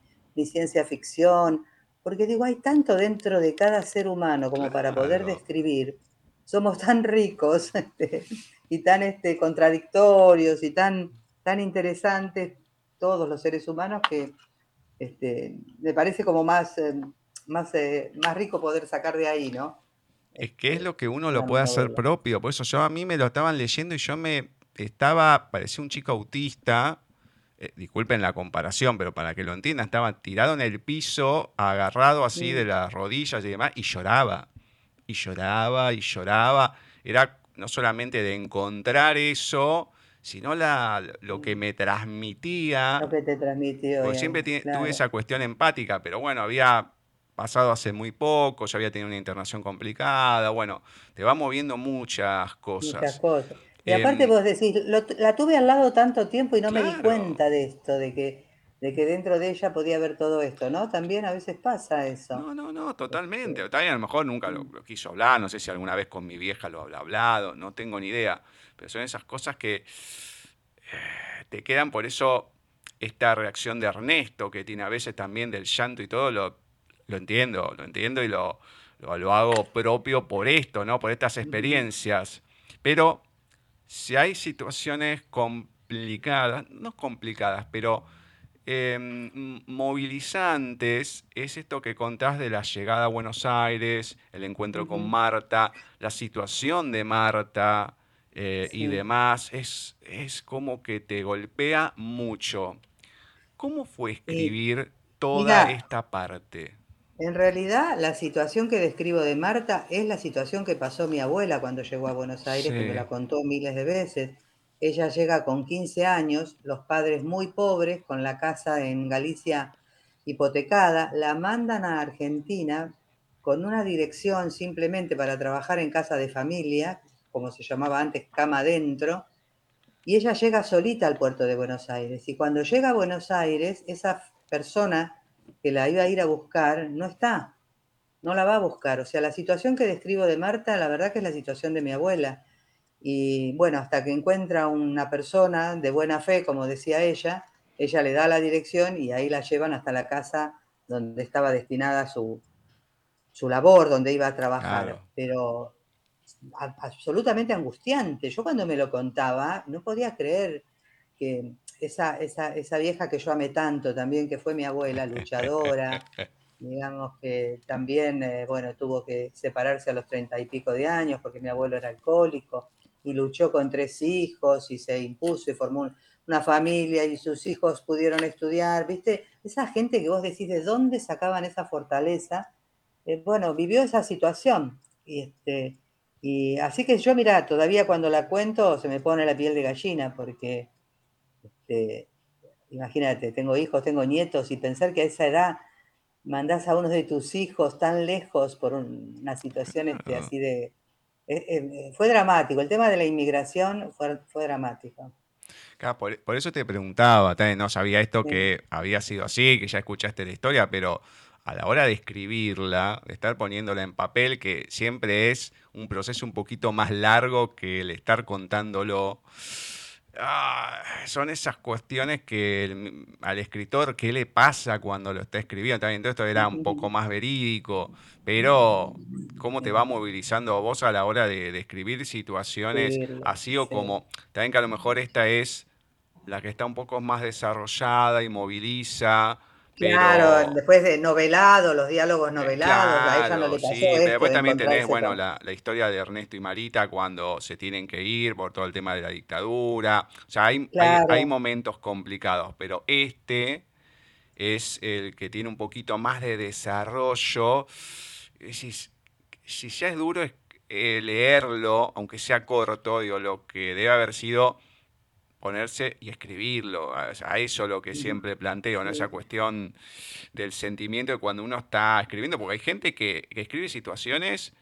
ciencia ficción, porque digo, hay tanto dentro de cada ser humano como para poder describir. Somos tan ricos este, y tan este, contradictorios y tan, tan interesantes todos los seres humanos que este, me parece como más, eh, más, eh, más rico poder sacar de ahí, ¿no?
Es que es lo que uno lo puede hacer propio. Por eso yo a mí me lo estaban leyendo y yo me, estaba, parecía un chico autista, eh, disculpen la comparación, pero para que lo entiendan, estaba tirado en el piso, agarrado así de las rodillas y demás, y lloraba, y lloraba, y lloraba. Era no solamente de encontrar eso, sino la, lo que me transmitía.
Lo que te transmitió.
Porque siempre tuve esa cuestión empática, pero bueno, había pasado hace muy poco, ya había tenido una internación complicada, bueno, te va moviendo muchas cosas.
Muchas cosas. Y aparte em, vos decís, la tuve al lado tanto tiempo y no me di cuenta de esto, de que de que dentro de ella podía haber todo esto, ¿no? También a veces pasa eso.
No, no, no, totalmente. También a lo mejor nunca lo, lo quiso hablar, no sé si alguna vez con mi vieja lo habrá hablado, no tengo ni idea. Pero son esas cosas que eh, te quedan, por eso esta reacción de Ernesto, que tiene a veces también del llanto y todo, lo, lo entiendo, lo entiendo y lo, lo, lo hago propio por esto, ¿no? Por estas experiencias. Pero si hay situaciones complicadas, no complicadas, pero em, movilizantes, es esto que contás de la llegada a Buenos Aires, el encuentro con. Marta, la situación de Marta eh, y demás, es, es como que te golpea mucho. ¿Cómo fue escribir toda
mira,
esta parte?
En realidad, la situación que describo de Marta es la situación que pasó mi abuela cuando llegó a Buenos Aires, que me la contó miles de veces. Ella llega con 15 años, los padres muy pobres, con la casa en Galicia hipotecada, la mandan a Argentina con una dirección simplemente para trabajar en casa de familia, como se llamaba antes, cama adentro, y ella llega solita al puerto de Buenos Aires. Y cuando llega a Buenos Aires, esa persona que la iba a ir a buscar no está, no la va a buscar. O sea, la situación que describo de Marta, la verdad que es la situación de mi abuela. Y bueno, hasta que encuentra una persona de buena fe, como decía ella, ella le da la dirección y ahí la llevan hasta la casa donde estaba destinada su, su labor, donde iba a trabajar.
claro.
Pero a- absolutamente angustiante. Yo cuando me lo contaba no podía creer que esa, esa, esa vieja que yo amé tanto también, que fue mi abuela, luchadora, digamos que también, eh, bueno, tuvo que separarse a los treinta y pico de años porque mi abuelo era alcohólico y luchó con tres hijos y se impuso y formó un- una familia y sus hijos pudieron estudiar, ¿viste? Esa gente que vos decís de dónde sacaban esa fortaleza, eh, bueno, vivió esa situación. Y, este, y así que yo, mira, todavía cuando la cuento se me pone la piel de gallina porque, este, imagínate, tengo hijos, tengo nietos y pensar que a esa edad mandás a uno de tus hijos tan lejos por un- una situación este, así de... eh, eh, fue dramático, el tema de la inmigración fue, fue dramático.
Claro, por, por eso te preguntaba, no sabía esto
Sí.
que había sido así, que ya escuchaste la historia, pero a la hora de escribirla, de estar poniéndola en papel, que siempre es un proceso un poquito más largo que el estar contándolo, ah, son esas cuestiones que el- al escritor, ¿qué le pasa cuando lo está escribiendo? También todo esto era un poco más verídico, pero ¿cómo te va movilizando a vos a la hora de, de escribir situaciones así o
sí.
como, también que a lo mejor esta es la que está un poco más desarrollada y moviliza,
Claro, después de novelado, los diálogos
eh,
novelados, a ella no
claro,
le pasó
sí, pero después
de
también tenés, bueno, la, la historia de Ernesto y Marita cuando se tienen que ir por todo el tema de la dictadura. O sea, hay, hay, hay
Claro,
momentos complicados, pero este es el que tiene un poquito más de desarrollo. Si, si ya es duro es, eh, leerlo, aunque sea corto, digo, lo que debe haber sido ponerse y escribirlo. A, a eso lo que siempre planteo, ¿no? Esa cuestión del sentimiento de cuando uno está escribiendo, porque hay gente que, que escribe situaciones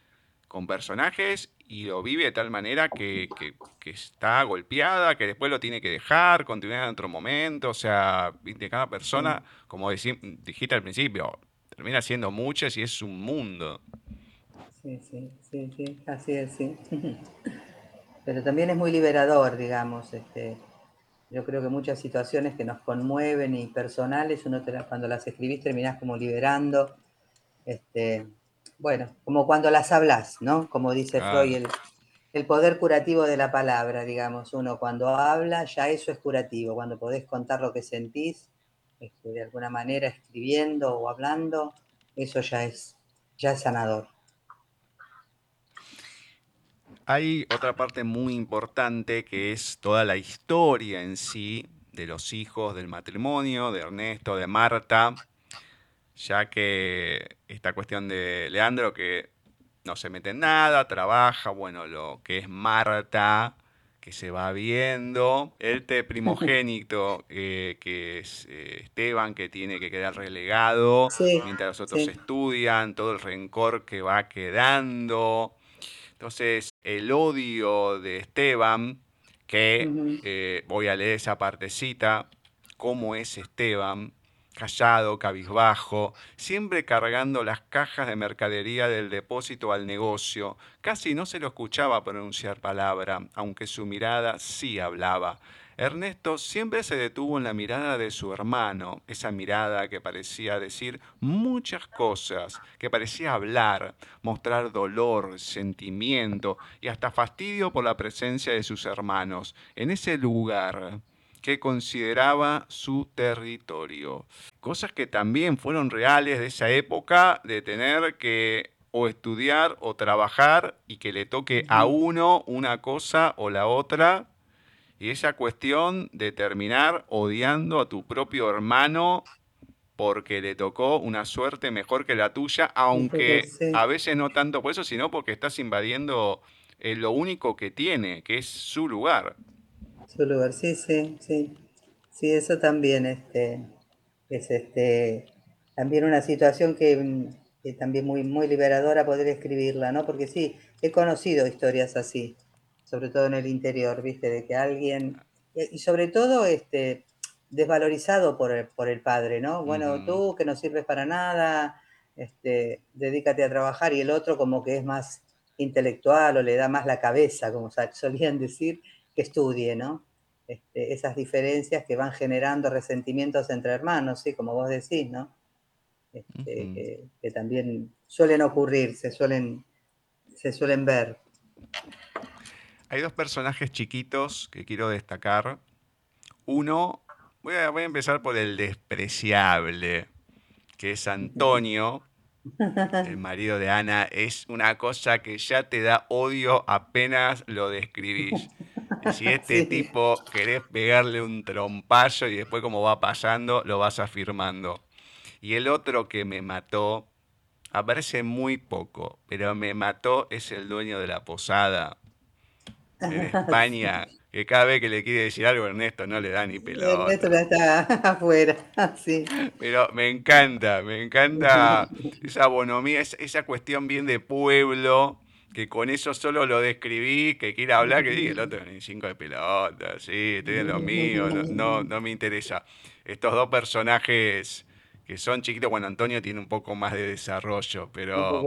con personajes y lo vive de tal manera que, que- que está golpeada, que después lo tiene que dejar, continuar en otro momento. O sea, viste, cada persona, como decí- dijiste al principio, termina siendo muchas y es un mundo.
sí, sí, sí, sí, así es, sí. Pero también es muy liberador, digamos, este, yo creo que muchas situaciones que nos conmueven y personales, uno te cuando las escribís terminás como liberando, este, bueno, como cuando las hablas, ¿no? Como dice Freud, el, el poder curativo de la palabra, digamos, uno cuando habla ya eso es curativo, cuando podés contar lo que sentís, este, de alguna manera escribiendo o hablando, eso ya es, ya es sanador.
Hay otra parte muy importante que es toda la historia en sí de los hijos del matrimonio, de Ernesto, de Marta, ya que esta cuestión de Leandro que no se mete en nada, trabaja, bueno, lo que es Marta, que se va viendo, el te primogénito, eh, que es eh, Esteban, que tiene que quedar relegado,
Sí,
mientras los otros
sí,
estudian, todo el rencor que va quedando. Entonces, el odio de Esteban, que eh, voy a leer esa partecita, cómo es Esteban, callado, cabizbajo, siempre cargando las cajas de mercadería del depósito al negocio. Casi no se lo escuchaba pronunciar palabra, aunque su mirada sí hablaba. Ernesto siempre se detuvo en la mirada de su hermano, esa mirada que parecía decir muchas cosas, que parecía hablar, mostrar dolor, sentimiento y hasta fastidio por la presencia de sus hermanos en ese lugar que consideraba su territorio. Cosas que también fueron reales de esa época, de tener que o estudiar o trabajar y que le toque a uno una cosa o la otra. Y esa cuestión de terminar odiando a tu propio hermano porque le tocó una suerte mejor que la tuya, aunque a veces no tanto por eso, sino porque estás invadiendo eh, lo único que tiene, que es su lugar.
Su lugar, sí, sí, sí. Sí, eso también este, es este, también una situación que, también muy, muy liberadora poder escribirla, ¿no? Porque sí, he conocido historias así, sobre todo en el interior, ¿viste? De que alguien, y sobre todo este, desvalorizado por el, por el padre, ¿no? Bueno, tú que no sirves para nada, este, dedícate a trabajar y el otro como que es más intelectual o le da más la cabeza, como solían decir, que estudie, ¿no? Este, esas diferencias que van generando resentimientos entre hermanos, ¿sí? Como vos decís, ¿no? Este, que, también suelen ocurrir, se suelen, se suelen ver.
Hay dos personajes chiquitos que quiero destacar. Uno, voy a, voy a empezar por el despreciable, que es Antonio, el marido de Ana. Es una cosa que ya te da odio apenas lo describís. Y si este tipo querés pegarle un trompazo y después como va pasando, lo vas afirmando. Y el otro que me mató, aparece muy poco, pero me mató es el dueño de la posada en España, que cada vez que le quiere decir algo Ernesto no le da ni pelota.
Ernesto está afuera, sí.
Pero me encanta, me encanta esa bonomía, esa cuestión bien de pueblo, que con eso solo lo describí, que quiera hablar, que diga el otro ni cinco de pelota, sí, estoy en lo mío, no, no, me interesa. Estos dos personajes que son chiquitos, bueno, Antonio tiene un poco más de desarrollo, pero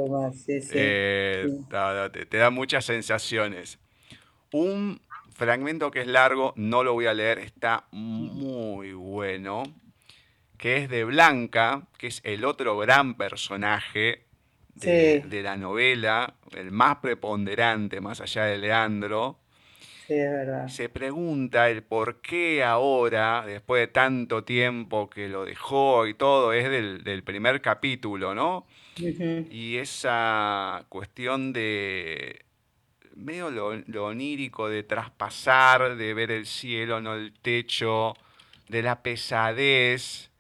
eh, te, da muchas sensaciones. Un fragmento que es largo, no lo voy a leer, está muy bueno, que es de Blanca, que es el otro gran personaje de, la novela, el más preponderante, más allá de Leandro.
Sí, es verdad.
Se pregunta el por qué ahora, después de tanto tiempo que lo dejó y todo, es del, primer capítulo, ¿no? Y esa cuestión de medio lo, lo, onírico de traspasar, de ver el cielo, no el techo, de la pesadez.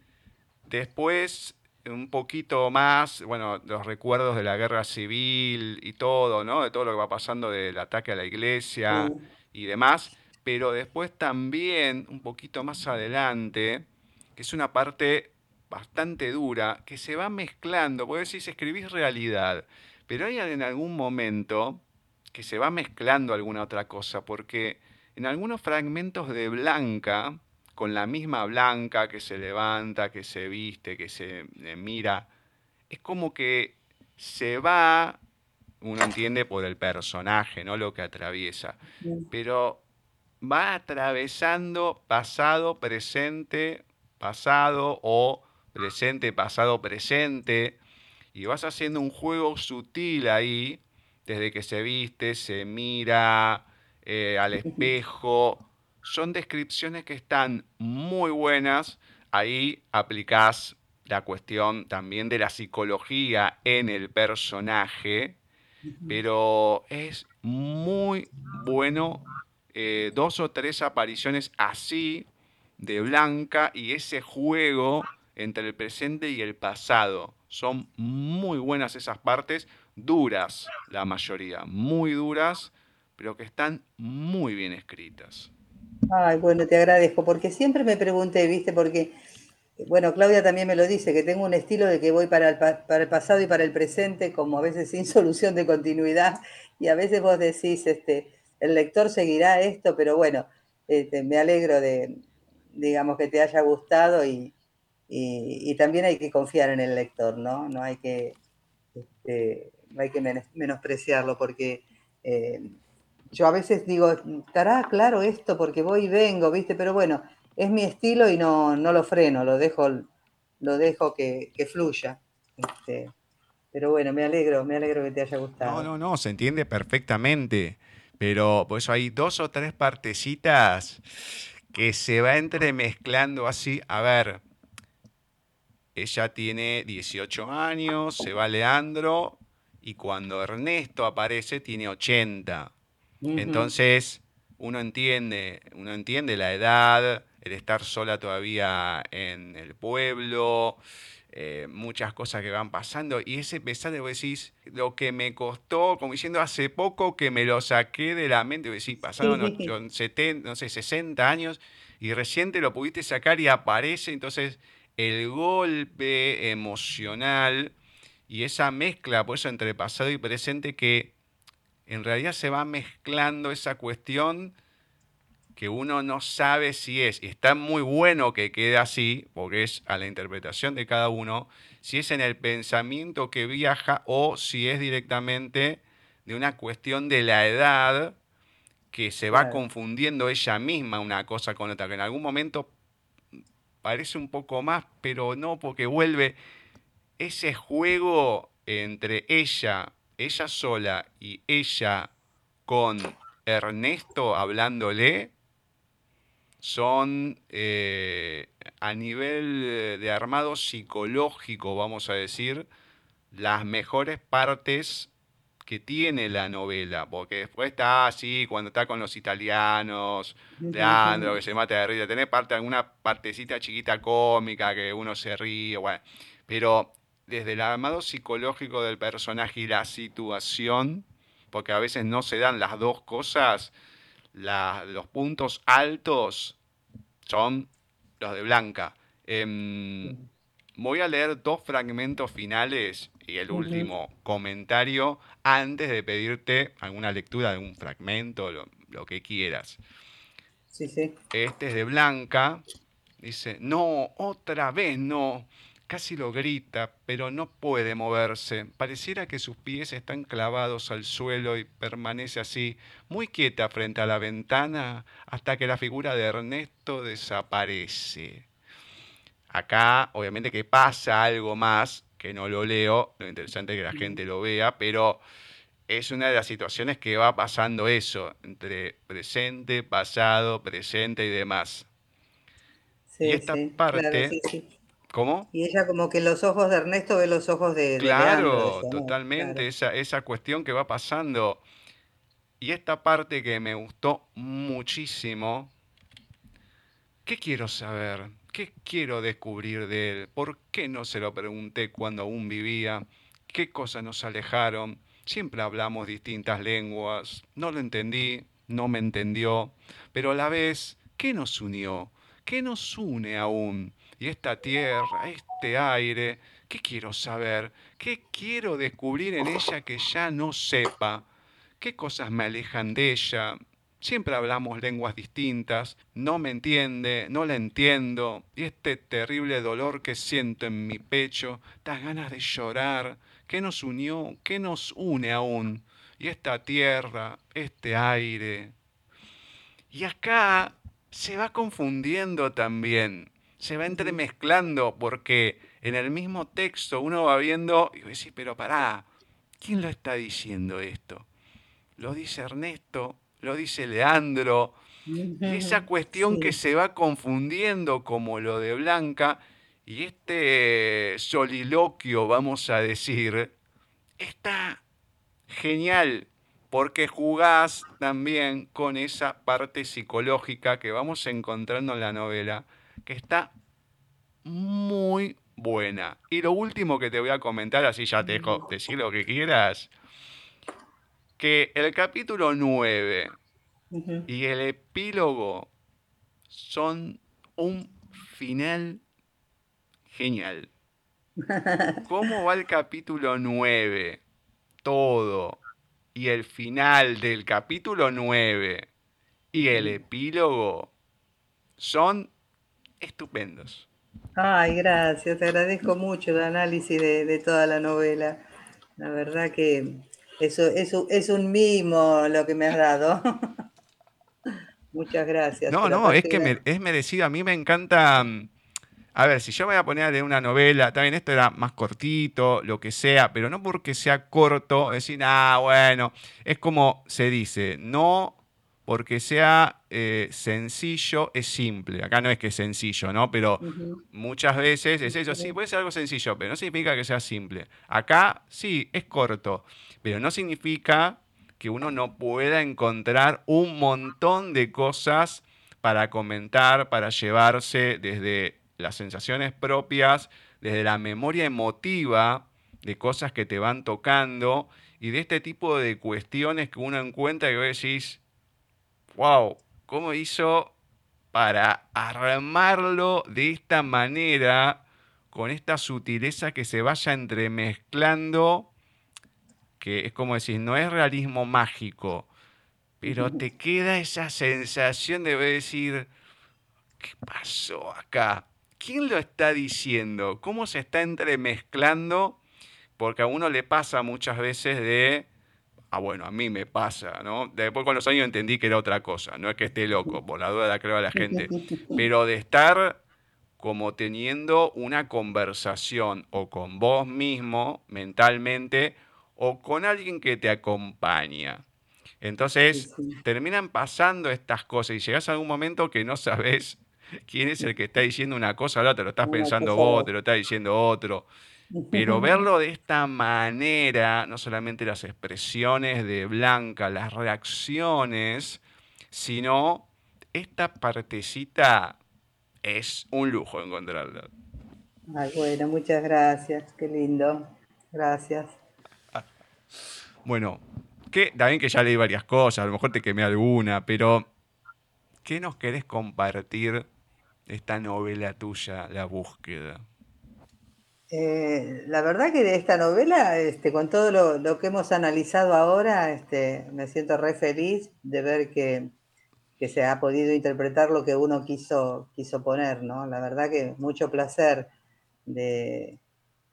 Después un poquito más, bueno, los recuerdos de la guerra civil y todo, ¿no? De todo lo que va pasando del ataque a la iglesia y demás, pero después también, un poquito más adelante, que es una parte bastante dura, que se va mezclando, porque decís, escribís realidad, pero hay en algún momento que se va mezclando alguna otra cosa, porque en algunos fragmentos de Blanca, con la misma blanca que se levanta, que se viste, que se eh, mira. Es como que se va, uno entiende por el personaje, ¿no? Lo que atraviesa. Pero va atravesando pasado, presente, pasado o presente, pasado, presente. Y vas haciendo un juego sutil ahí, desde que se viste, se mira eh, al espejo, son descripciones que están muy buenas. Ahí aplicás la cuestión también de la psicología en el personaje, pero es muy bueno eh, dos o tres apariciones así de Blanca y ese juego entre el presente y el pasado. Son muy buenas esas partes, duras la mayoría, muy duras, pero que están muy bien escritas.
Ay, bueno, te agradezco, porque siempre me pregunté, viste, porque, bueno, Claudia también me lo dice, que tengo un estilo de que voy para el, pasado y para el presente, como a veces sin solución de continuidad, y a veces vos decís, este, el lector seguirá esto, pero bueno, este, me alegro de, digamos, que te haya gustado y, y, también hay que confiar en el lector, ¿no? No hay que, este, no hay que menospreciarlo porque eh, yo a veces digo, estará claro esto porque voy y vengo, ¿viste? Pero bueno, es mi estilo y no, no lo freno, lo dejo, lo dejo que, fluya. Este, pero bueno, me alegro, me alegro que te haya gustado.
No, no, no, se entiende perfectamente. Pero por eso hay dos o tres partecitas que se va entremezclando así. A ver, ella tiene 18 años, se va Leandro, y cuando Ernesto aparece tiene 80. Entonces, uno entiende, uno entiende la edad, el estar sola todavía en el pueblo, eh, muchas cosas que van pasando. Y ese pesar de vos decís, lo que me costó, como diciendo hace poco que me lo saqué de la mente, vos decís, pasaron 70, no sé, 60 años y reciente lo pudiste sacar y aparece. Entonces, el golpe emocional y esa mezcla, por eso entre pasado y presente, que en realidad se va mezclando esa cuestión que uno no sabe si es, y está muy bueno que quede así, porque es a la interpretación de cada uno, si es en el pensamiento que viaja o si es directamente de una cuestión de la edad que se va confundiendo ella misma una cosa con otra, que en algún momento parece un poco más, pero no, porque vuelve ese juego entre ella, ella sola y ella con Ernesto hablándole, son eh, a nivel de armado psicológico, vamos a decir, las mejores partes que tiene la novela, porque después está así, cuando está con los italianos, Leandro, que se mata de risa, tenés parte, alguna partecita chiquita cómica que uno se ríe, bueno, pero desde el armado psicológico del personaje y la situación, porque a veces no se dan las dos cosas, los puntos altos son los de Blanca. Em, voy a leer dos fragmentos finales y el último comentario antes de pedirte alguna lectura de un fragmento, lo, lo que quieras.
Sí, sí.
Este es de Blanca. Dice, no, otra vez no. Casi lo grita, pero no puede moverse. Pareciera que sus pies están clavados al suelo y permanece así, muy quieta frente a la ventana, hasta que la figura de Ernesto desaparece. Acá, obviamente que pasa algo más, que no lo leo, lo interesante es que la gente lo vea, pero es una de las situaciones que va pasando eso, entre presente, pasado, presente y demás. y esta parte... ¿Cómo?
Y ella como que los ojos de Ernesto ve los ojos de...
Claro, totalmente, Esa, esa cuestión que va pasando. Y esta parte que me gustó muchísimo, ¿qué quiero saber? ¿Qué quiero descubrir de él? ¿Por qué no se lo pregunté cuando aún vivía? ¿Qué cosas nos alejaron? Siempre hablamos distintas lenguas, no lo entendí, no me entendió, pero a la vez, ¿qué nos unió? ¿Qué nos une aún? Y esta tierra, este aire, ¿qué quiero saber? ¿Qué quiero descubrir en ella que ya no sepa? ¿Qué cosas me alejan de ella? Siempre hablamos lenguas distintas, no me entiende, no la entiendo, y este terrible dolor que siento en mi pecho, estas ganas de llorar, ¿qué nos unió? ¿Qué nos une aún? Y esta tierra, este aire. Y acá se va confundiendo también se va entremezclando porque en el mismo texto uno va viendo y dice, pero pará, ¿quién lo está diciendo esto? Lo dice Ernesto, lo dice Leandro, esa cuestión que se va confundiendo como lo de Blanca y este soliloquio, vamos a decir, está genial porque jugás también con esa parte psicológica que vamos encontrando en la novela que está muy buena. Y lo último que te voy a comentar, así ya te dejo decir lo que quieras, que el capítulo 9 y el epílogo son un final genial. ¿Cómo va el capítulo 9? Todo. Y el final del capítulo 9 y el epílogo son estupendos.
Ay, gracias, te agradezco mucho el análisis de, toda la novela. La verdad que eso, eso es un mimo lo que me has dado. Muchas gracias.
No, no, es que es merecido. A mí me encanta. Mm, a ver, si yo me voy a poner a leer una novela, también esto era más cortito, lo que sea, pero no porque sea corto, decir, ah, bueno, es como se dice, no porque sea eh, sencillo, es simple. Acá no es que es sencillo, ¿no? Pero muchas veces es eso, sí, puede ser algo sencillo, pero no significa que sea simple. Acá sí, es corto, pero no significa que uno no pueda encontrar un montón de cosas para comentar, para llevarse desde las sensaciones propias, desde la memoria emotiva de cosas que te van tocando y de este tipo de cuestiones que uno encuentra y vos decís, wow, ¿cómo hizo para armarlo de esta manera, con esta sutileza que se vaya entremezclando? Que es como decir, no es realismo mágico, pero te queda esa sensación de decir, ¿qué pasó acá? ¿Quién lo está diciendo? ¿Cómo se está entremezclando? Porque a uno le pasa muchas veces de Ah, bueno, a mí me pasa, ¿no? Después con los años entendí que era otra cosa, no es que esté loco, por la duda la creo a la gente, pero de estar como teniendo una conversación o con vos mismo mentalmente o con alguien que te acompaña. Entonces terminan pasando estas cosas y llegas a algún momento que no sabes quién es el que está diciendo una cosa o la otra, lo estás pensando vos, te lo está diciendo otro. Pero verlo de esta manera, no solamente las expresiones de Blanca, las reacciones, sino esta partecita es un lujo encontrarla.
Ay, bueno, muchas gracias, qué lindo. Gracias.
Ah, bueno, que también que ya leí varias cosas, a lo mejor te quemé alguna, pero ¿qué nos querés compartir de esta novela tuya, La búsqueda?
Eh, la verdad que de esta novela, este, con todo lo, que hemos analizado ahora, este, me siento re feliz de ver que, se ha podido interpretar lo que uno quiso, quiso poner, ¿no? La verdad que mucho placer de,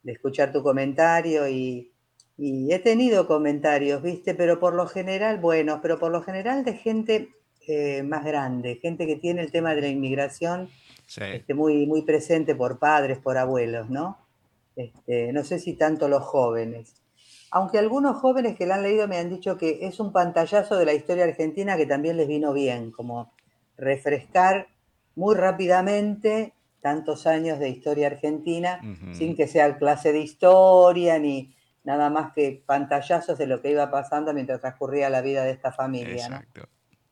escuchar tu comentario y, he tenido comentarios, ¿viste? Pero por lo general, bueno, pero por lo general de gente eh, más grande, gente que tiene el tema de la inmigración este, muy, muy presente por padres, por abuelos, ¿no? Este, no sé si tanto los jóvenes. Aunque algunos jóvenes que la han leído me han dicho que es un pantallazo de la historia argentina que también les vino bien, como refrescar muy rápidamente tantos años de historia argentina sin que sea clase de historia ni nada más que pantallazos de lo que iba pasando mientras transcurría la vida de esta familia.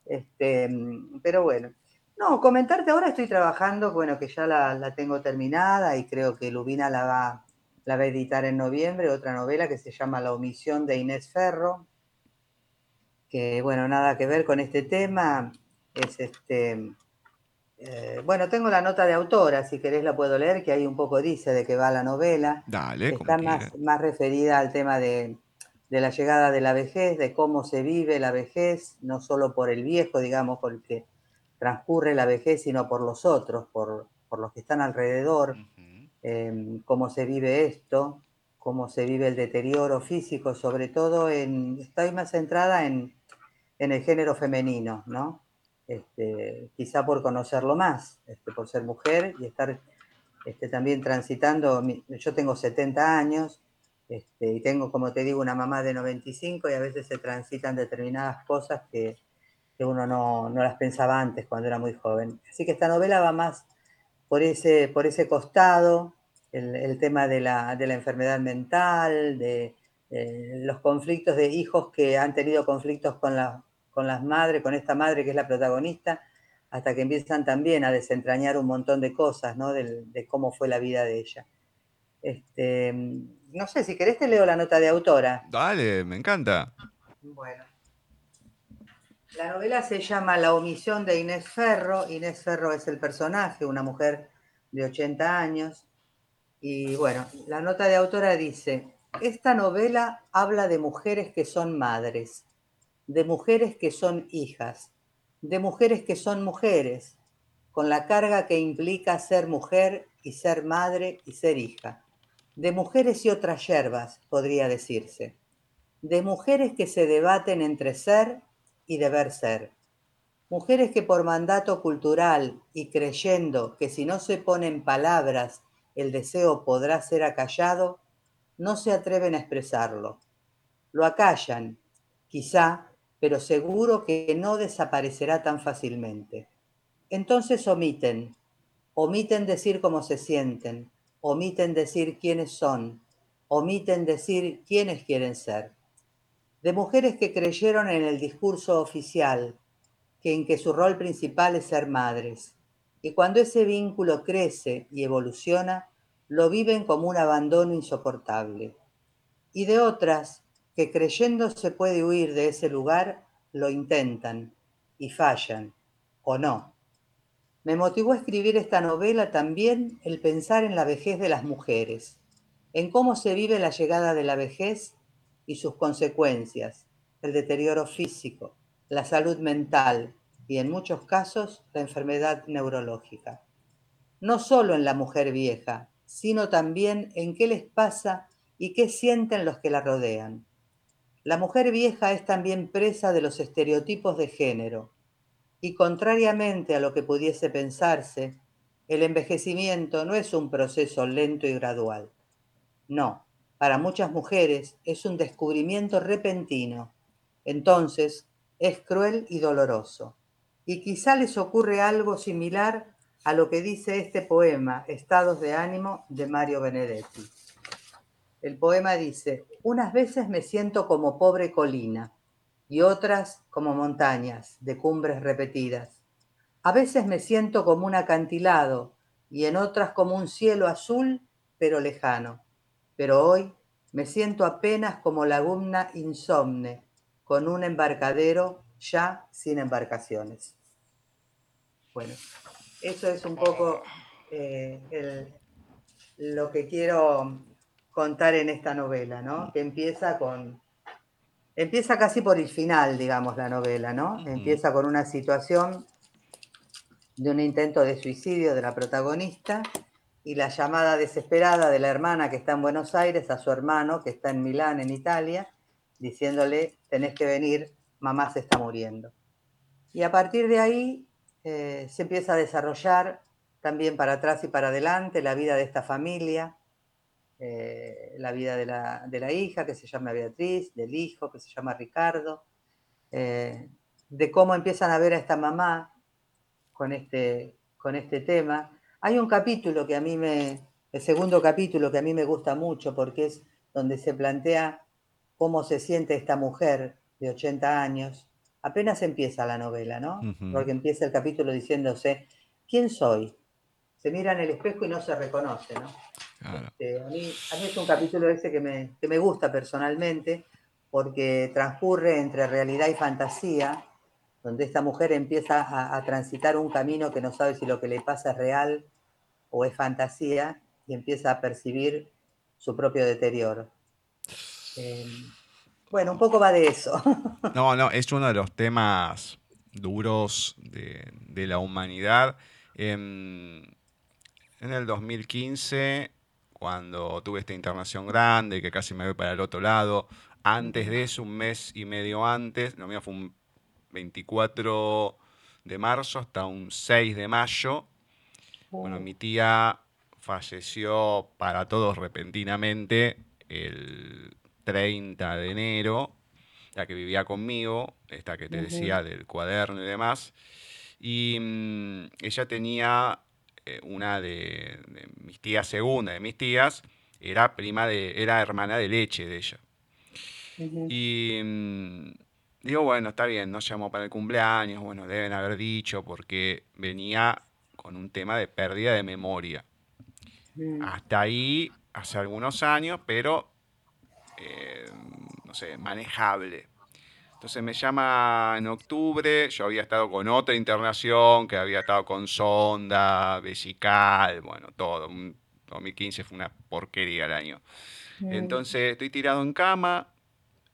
Este, pero bueno, no, comentarte ahora estoy trabajando, bueno, que ya la, la, tengo terminada y creo que Lubina la va la va a editar en noviembre, otra novela que se llama La omisión de Inés Ferro, que bueno, nada que ver con este tema, es este, eh, bueno, tengo la nota de autora, si querés la puedo leer, que ahí un poco dice de qué va la novela.
Dale,
Está más, más, referida al tema de, la llegada de la vejez, de cómo se vive la vejez, no solo por el viejo, digamos, por el que transcurre la vejez, sino por los otros, por, los que están alrededor. Em, cómo se vive esto, cómo se vive el deterioro físico, sobre todo en, estoy más centrada en, el género femenino, ¿no? Este, quizá por conocerlo más, este, por ser mujer y estar este, también transitando, yo tengo 70 años y tengo, como te digo, una mamá de 95 y a veces se transitan determinadas cosas que, uno no, no, las pensaba antes cuando era muy joven. Así que esta novela va más por ese, por ese costado, el, tema de la, enfermedad mental, de eh, los conflictos de hijos que han tenido conflictos con, la, con las madres, con esta madre que es la protagonista, hasta que empiezan también a desentrañar un montón de cosas, ¿no? De, cómo fue la vida de ella. Este, no sé, si querés te leo la nota de autora.
Dale, me encanta.
Bueno. La novela se llama La omisión de Inés Ferro. Inés Ferro es el personaje, una mujer de 80 años. Y bueno, la nota de autora dice, esta novela habla de mujeres que son madres, de mujeres que son hijas, de mujeres que son mujeres, con la carga que implica ser mujer y ser madre y ser hija. De mujeres y otras yerbas, podría decirse. De mujeres que se debaten entre ser y deber ser. Mujeres que por mandato cultural y creyendo que si no se ponen palabras el deseo podrá ser acallado, no se atreven a expresarlo. Lo acallan, quizá, pero seguro que no desaparecerá tan fácilmente. Entonces omiten, omiten decir cómo se sienten, omiten decir quiénes son, omiten decir quiénes quieren ser. De mujeres que creyeron en el discurso oficial, que en que su rol principal es ser madres, y cuando ese vínculo crece y evoluciona, lo viven como un abandono insoportable. Y de otras que creyendo se puede huir de ese lugar, lo intentan y fallan, o no. Me motivó a escribir esta novela también el pensar en la vejez de las mujeres, en cómo se vive la llegada de la vejez y sus consecuencias, el deterioro físico, la salud mental y en muchos casos la enfermedad neurológica. No solo en la mujer vieja, sino también en qué les pasa y qué sienten los que la rodean. La mujer vieja es también presa de los estereotipos de género, y contrariamente a lo que pudiese pensarse, el envejecimiento no es un proceso lento y gradual. No, para muchas mujeres es un descubrimiento repentino. Entonces, es cruel y doloroso. Y quizá les ocurre algo similar a lo que dice este poema, Estados de ánimo, de Mario Benedetti. El poema dice, unas veces me siento como pobre colina y otras como montañas de cumbres repetidas. A veces me siento como un acantilado y en otras como un cielo azul pero lejano. Pero hoy me siento apenas como laguna insomne, con un embarcadero ya sin embarcaciones. Bueno, eso es un poco eh, lo que quiero contar en esta novela, ¿no? Que empieza con. Empieza casi por el final, digamos, la novela, ¿no? Empieza con una situación de un intento de suicidio de la protagonista y la llamada desesperada de la hermana que está en Buenos Aires a su hermano que está en Milán, en Italia, diciéndole, tenés que venir, mamá se está muriendo. Y a partir de ahí eh, se empieza a desarrollar también para atrás y para adelante la vida de esta familia, eh, la vida de la, hija que se llama Beatriz, del hijo que se llama Ricardo, eh, de cómo empiezan a ver a esta mamá con este, con este tema. Hay un capítulo que a mí me, el segundo capítulo que a mí me gusta mucho porque es donde se plantea cómo se siente esta mujer de 80 años apenas empieza la novela, ¿no? Porque empieza el capítulo diciéndose, ¿quién soy? Se mira en el espejo y no se reconoce, ¿no? Este, a, mí, es un capítulo ese que me, me gusta personalmente porque transcurre entre realidad y fantasía, donde esta mujer empieza a, transitar un camino que no sabe si lo que le pasa es real o es fantasía y empieza a percibir su propio deterioro. Em, bueno, un poco va de eso.
No, no, es uno de los temas duros de, la humanidad. En, el 2015, cuando tuve esta internación grande, que casi me voy para el otro lado, antes de eso, un mes y medio antes, lo mío fue un 24 de marzo hasta un 6 de mayo. Bueno, mi tía falleció para todos repentinamente el 30 de enero, la que vivía conmigo, esta que te decía del cuaderno y demás, y mm, ella tenía eh, una de, mis tías, segunda de mis tías, era prima de, era hermana de leche de ella. Y mm, digo, bueno, está bien, no llamó para el cumpleaños, bueno, deben haber dicho porque venía con un tema de pérdida de memoria. Mm. Hasta ahí, hace algunos años, pero eh, no sé, manejable. Entonces me llama en octubre, yo había estado con otra internación, que había estado con sonda, vesical, bueno, todo. 2015 fue una porquería el año. Entonces estoy tirado en cama,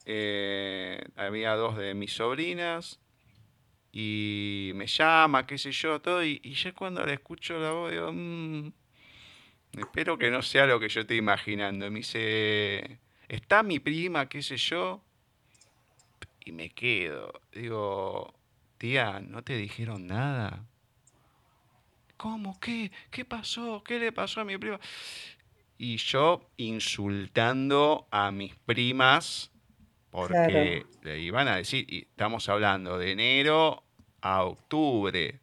eh, había dos de mis sobrinas, y me llama, qué sé yo, todo, y, y ya cuando le escucho la voz, digo, "Mm, espero que no sea lo que yo estoy imaginando. Me dice, ¿está mi prima, qué sé yo? Y me quedo. Digo, tía, ¿no te dijeron nada? ¿Cómo? ¿Qué? ¿Qué pasó? ¿Qué le pasó a mi prima? Y yo insultando a mis primas porque le iban a decir, y estamos hablando de enero a octubre.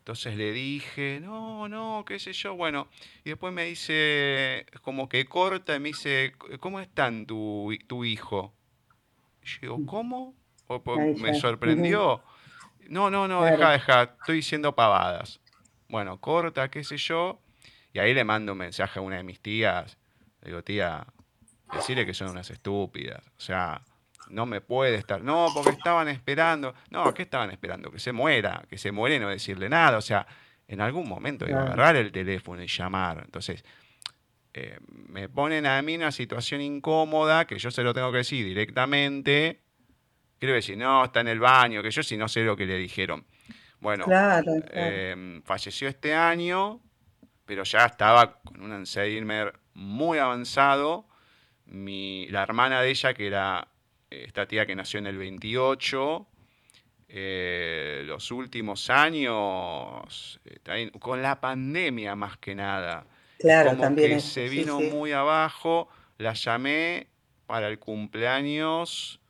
Entonces le dije, no, no, qué sé yo, bueno, y después me dice, como que corta y me dice, ¿cómo están tu, tu hijo? Y yo digo, ¿cómo? O-
Ahí
me sorprendió. No, no, no, deja, deja, estoy diciendo pavadas. Bueno, corta, qué sé yo, y ahí le mando un mensaje a una de mis tías. Le digo, tía, decirle que son unas estúpidas. O sea, no me puede estar. No, porque estaban esperando. No, ¿qué estaban esperando? Que se muera, que se muere y no decirle nada. O sea, en algún momento iba a agarrar el teléfono y llamar. Entonces, eh, me ponen a mí en una situación incómoda que yo se lo tengo que decir directamente. Quiero decir, no, está en el baño, que yo sí no sé lo que le dijeron. Bueno,
Claro, claro.
eh, falleció este año, pero ya estaba con un Alzheimer muy avanzado. Mi, la hermana de ella, que era eh, esta tía que nació en el 28, eh, los últimos años, eh, también con la pandemia más que nada,
Claro,
como
también
que se
sí,
vino
sí.
muy abajo. La llamé para el cumpleaños,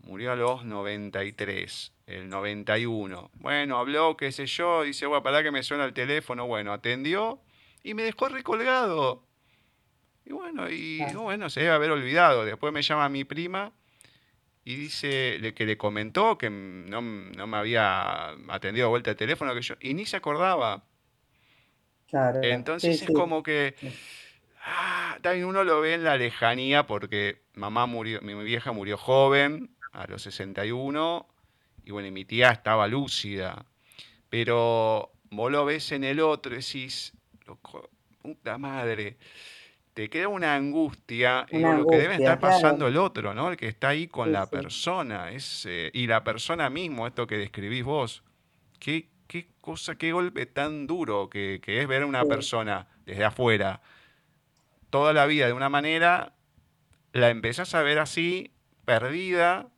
murió a los 93, el 91. Bueno, habló, qué sé yo, dice, bueno, para que me suena el teléfono. Bueno, atendió y me dejó recolgado. Y bueno, y
Claro.
bueno, se debe haber olvidado. Después me llama mi prima y dice que le comentó que no, no me había atendido de vuelta el teléfono, que yo, y ni se acordaba.
Claro,
Entonces
sí,
es
sí.
como que ah, también uno lo ve en la lejanía porque mamá murió, mi vieja murió joven, a los 61, y bueno, y mi tía estaba lúcida. Pero vos lo ves en el otro y decís, loco, puta madre, te queda una angustia, y digo, lo que debe estar pasando
claro.
el otro, ¿no? El que está ahí con
Sí,
la
sí.
persona, es, eh, y la persona mismo, esto que describís vos. Qué, qué cosa, qué golpe tan duro que, que es ver a una
Sí.
persona desde afuera toda la vida de una manera, la empezás a ver así, perdida,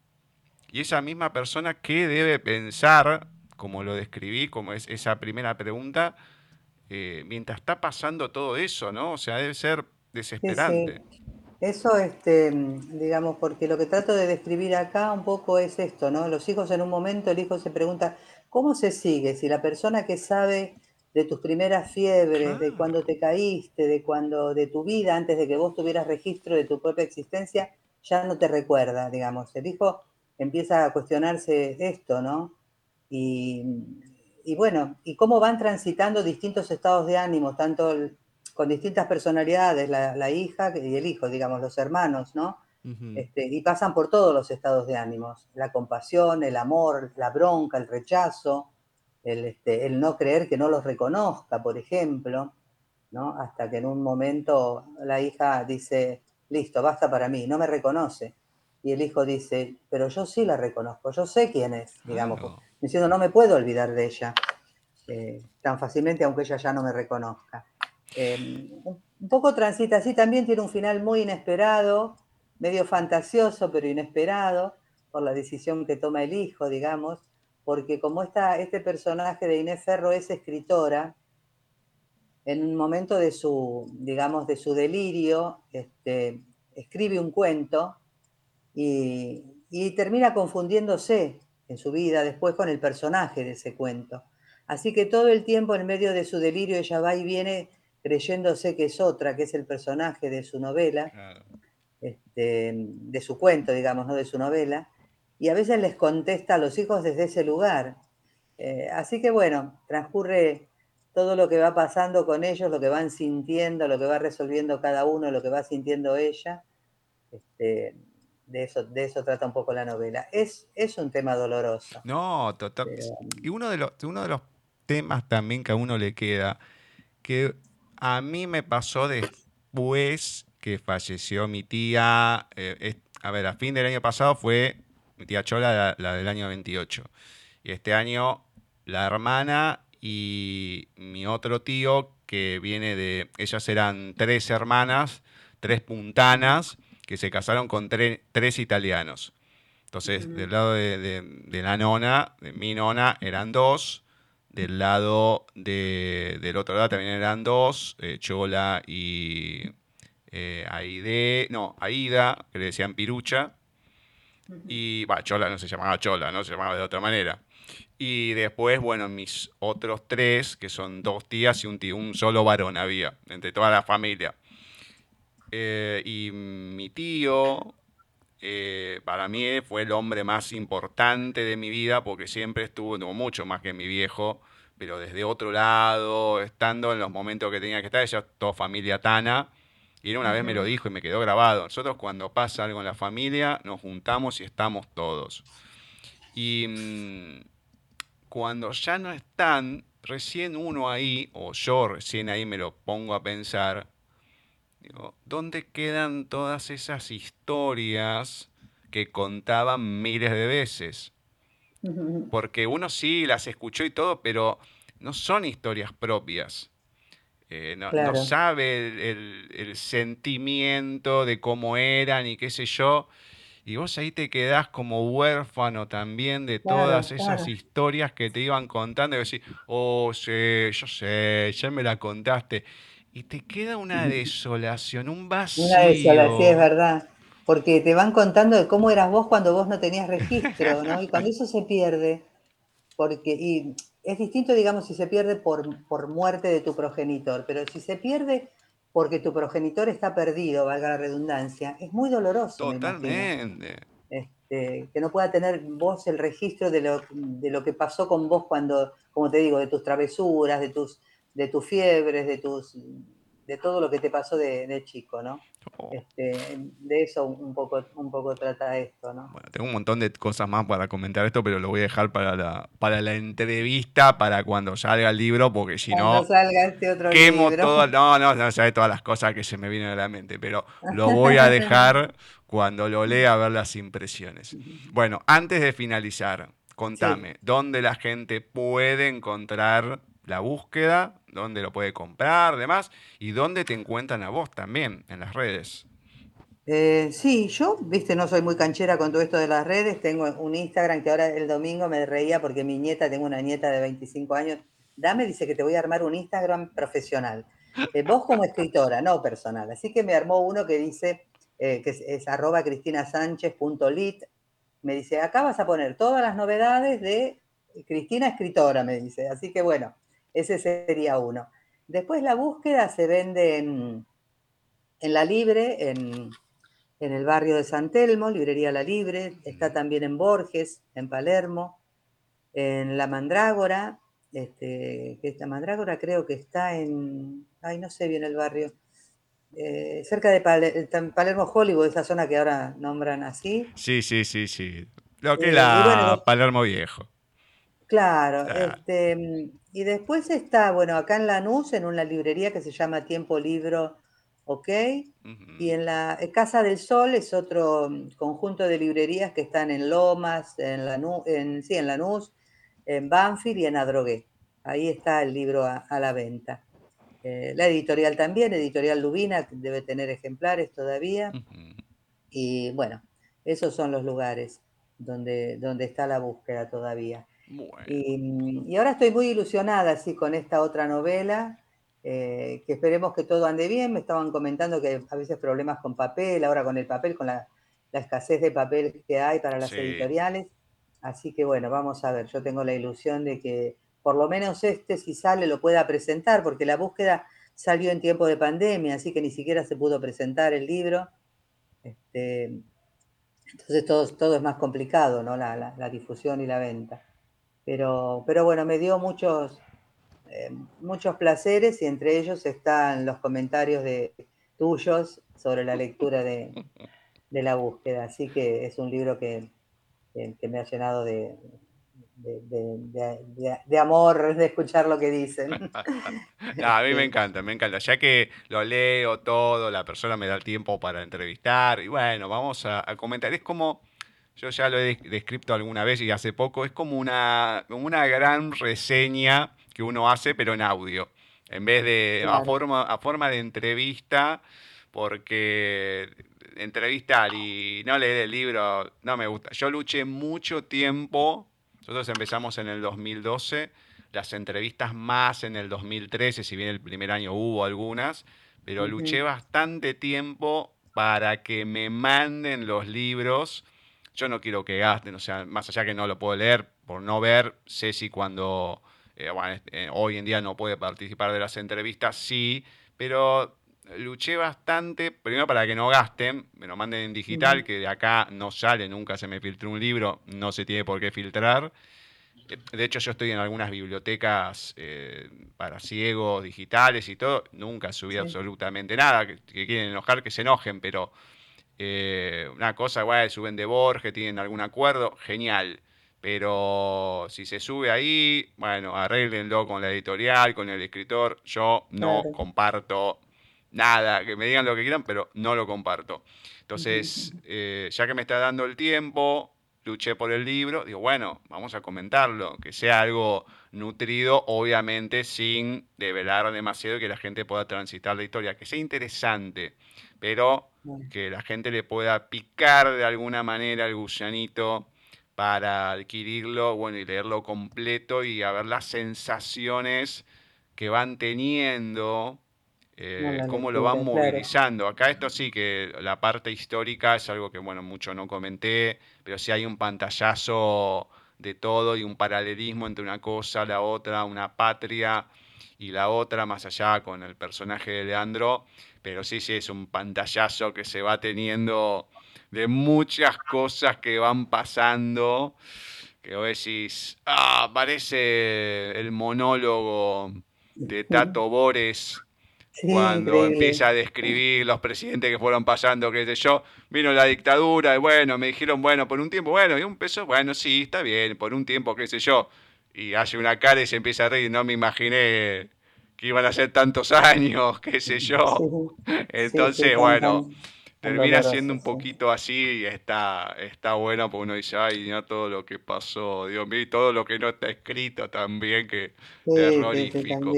y esa misma persona, ¿qué debe pensar, como lo describí, como es esa primera pregunta, eh, mientras está pasando todo eso, ¿no? O sea, debe ser desesperante.
sí. Eso, este, digamos, porque lo que trato de describir acá un poco es esto, ¿no? Los hijos en un momento, el hijo se pregunta, ¿cómo se sigue? Si la persona que sabe de tus primeras fiebres, de cuando te caíste, de cuando, de tu vida, antes de que vos tuvieras registro de tu propia existencia, ya no te recuerda, digamos. El hijo empieza a cuestionarse esto, ¿no? Y, y bueno, y cómo van transitando distintos estados de ánimo, tanto el- con distintas personalidades, la, la hija y el hijo, digamos, los hermanos, ¿no? Este, y pasan por todos los estados de ánimos, la compasión, el amor, la bronca, el rechazo, el, este, el no creer que no los reconozca, por ejemplo, ¿no? Hasta que en un momento la hija dice, listo, basta para mí, no me reconoce. Y el hijo dice, pero yo sí la reconozco, yo sé quién es, digamos,
Claro.
diciendo, no me puedo olvidar de ella eh, tan fácilmente, aunque ella ya no me reconozca. Eh, un poco transita así, también tiene un final muy inesperado, medio fantasioso, pero inesperado, por la decisión que toma el hijo, digamos, porque como esta, este personaje de Inés Ferro es escritora, en un momento de su, digamos, de su delirio, este, escribe un cuento y termina confundiéndose en su vida después con el personaje de ese cuento. Así que todo el tiempo en medio de su delirio ella va y viene creyéndose que es otra, que es el personaje de su novela,
Claro.
este, de su cuento, digamos, no de su novela, y a veces les contesta a los hijos desde ese lugar. Eh, así que bueno, transcurre todo lo que va pasando con ellos, lo que van sintiendo, lo que va resolviendo cada uno, lo que va sintiendo ella. Este, de, eso, de eso trata un poco la novela. Es, es un tema doloroso.
No, total.
pero,
Y uno de los, uno de los temas también que a uno le queda, que a mí me pasó después que falleció mi tía, eh, es- a ver, a fin del año pasado fue mi tía Chola, la, la del año 28. Y este año la hermana y mi otro tío, que viene de, ellas eran tres hermanas, tres puntanas, que se casaron con tres italianos. Entonces, del lado de, la nona, de mi nona, eran dos. Del lado del otro lado también eran dos, eh, Chola y eh, Aide, no, Aida, que le decían Pirucha. Y, va, Chola no se llamaba Chola, ¿no? Se llamaba de otra manera. Y después, bueno, mis otros tres, que son dos tías y un, tío, un solo varón había, entre toda la familia. Eh, y mi tío, eh, para mí fue el hombre más importante de mi vida porque siempre estuvo, mucho más que mi viejo, pero desde otro lado, estando en los momentos que tenía que estar, ella toda familia Tana. Y una vez me lo dijo y me quedó grabado. Nosotros cuando pasa algo en la familia, nos juntamos y estamos todos. Y mm, cuando ya no están, recién uno ahí, o yo recién ahí me lo pongo a pensar, digo, ¿dónde quedan todas esas historias que contaban miles de veces? Porque uno sí las escuchó y todo, pero no son historias propias. Eh, no, sabe el, el, sentimiento de cómo eran y qué sé yo y vos ahí te quedás como huérfano también de todas esas historias que te iban contando y decís, oh, sí, yo sé, ya me la contaste. Y te queda una desolación, un vacío.
Una desolación, es verdad. Porque te van contando de cómo eras vos cuando vos no tenías registro, ¿no? Y cuando eso se pierde, porque, y es distinto, digamos, si se pierde por, por muerte de tu progenitor, pero si se pierde porque tu progenitor está perdido, valga la redundancia, es muy doloroso.
Totalmente.
Este, que no pueda tener vos el registro de lo, de lo que pasó con vos cuando, como te digo, de tus travesuras, de tus, de tus fiebres, de tus de todo lo que te pasó de, chico, ¿no? Oh. Este, de eso un poco, un poco trata esto, ¿no?
Bueno, tengo un montón de cosas más para comentar esto, pero lo voy a dejar para la, para la entrevista, para cuando salga el libro, porque si no...
salga este otro
quemo todo, no, no, no sabe todas las cosas que se me vienen a la mente, pero lo voy a dejar cuando lo lea a ver las impresiones. Bueno, antes de finalizar, contame, ¿dónde la gente puede encontrar la búsqueda, dónde lo puede comprar, demás, y dónde te encuentran a vos también en las redes.
Eh, sí, yo, viste, no soy muy canchera con todo esto de las redes. Tengo un Instagram que ahora el domingo me reía porque mi nieta, tengo una nieta de 25 años, dame, dice que te voy a armar un Instagram profesional. Eh, vos como escritora, no personal. Así que me armó uno que dice, eh, que es, es arroba cristinasánchez.lit. Me dice, acá vas a poner todas las novedades de Cristina Escritora, me dice. Así que bueno, ese sería uno. Después la búsqueda se vende en, La Libre, en, el barrio de San Telmo, Librería La Libre. Está también en Borges, en Palermo, en La Mandrágora, este, que esta Mandrágora creo que está en, ay, no sé bien el barrio, eh, cerca de Palermo Hollywood, esa zona que ahora nombran así.
Sí, sí, sí, sí. Lo que es eh, la Palermo Viejo.
Claro, este, y después está, bueno, acá en Lanús, en una librería que se llama Tiempo Libro, ¿ok? Y en la Casa del Sol es otro mm, conjunto de librerías que están en Lomas, en Lanús, en, sí, en Lanús, en Banfield y en Adrogué. Ahí está el libro a, la venta. Eh, la editorial también, Editorial Lubina, debe tener ejemplares todavía. Y bueno, esos son los lugares donde, donde está la búsqueda todavía. Y, ahora estoy muy ilusionada así con esta otra novela, eh, que esperemos que todo ande bien. Me estaban comentando que a veces problemas con papel, ahora con el papel, con la, escasez de papel que hay para las editoriales. Así que bueno, vamos a ver, yo tengo la ilusión de que por lo menos este, si sale, lo pueda presentar, porque la búsqueda salió en tiempo de pandemia, así que ni siquiera se pudo presentar el libro. Este, entonces todo, todo es más complicado, ¿no? la difusión y la venta. Pero, pero bueno, me dio muchos, eh, muchos placeres y entre ellos están los comentarios de tuyos sobre la lectura de, la búsqueda. Así que es un libro que, me ha llenado de, de, amor de escuchar lo que dicen.
a mí me encanta, me encanta. Ya que lo leo todo, la persona me da el tiempo para entrevistar y bueno, vamos a comentar. Es como yo ya lo he descrito alguna vez y hace poco, es como una, una gran reseña que uno hace, pero en audio, en vez de a, forma, a forma de entrevista, porque entrevistar y no leer el libro no me gusta. Yo luché mucho tiempo, nosotros empezamos en el 2012, las entrevistas más en el 2013, si bien el primer año hubo algunas, pero luché bastante tiempo para que me manden los libros yo no quiero que gasten, o sea, más allá que no lo puedo leer, por no ver, Ceci cuando eh, eh, hoy en día no puede participar de las entrevistas, sí, pero luché bastante, primero para que no gasten, me lo manden en digital, que de acá no sale, nunca se me filtró un libro, no se tiene por qué filtrar. Eh, de hecho, yo estoy en algunas bibliotecas para ciegos digitales y todo, nunca subí absolutamente nada, que, quieren enojar, que se enojen, pero eh, una cosa, igual, suben de Borges, tienen algún acuerdo, genial. Pero si se sube ahí, bueno, arréglenlo con la editorial, con el escritor. Yo no comparto nada, que me digan lo que quieran, pero no lo comparto. Entonces, eh, ya que me está dando el tiempo, luché por el libro, digo, bueno, vamos a comentarlo, que sea algo nutrido, obviamente sin develar demasiado y que la gente pueda transitar la historia, que sea interesante, pero que la gente le pueda picar de alguna manera el gusanito para adquirirlo, bueno, y leerlo completo y a ver las sensaciones que van teniendo, eh, cómo lo van movilizando. Acá esto sí que la parte histórica es algo que, bueno, mucho no comenté, pero sí hay un pantallazo de todo y un paralelismo entre una cosa, la otra, una patria y la otra, más allá con el personaje de Leandro, pero sí, sí, es un pantallazo que se va teniendo de muchas cosas que van pasando, que vos decís, ah, parece el monólogo de Tato Bores cuando empieza a describir los presidentes que fueron pasando, qué sé yo, vino la dictadura y bueno, me dijeron, bueno, por un tiempo, bueno, y un peso, bueno, sí, está bien, por un tiempo, qué sé yo, y hace una cara y se empieza a reír, no me imaginé que iban a ser tantos años, qué sé yo. Entonces, bueno, termina siendo un poquito así y está, está bueno porque uno dice, ay, no todo lo que pasó, Dios mío, y todo lo que no está escrito también, que terrorífico.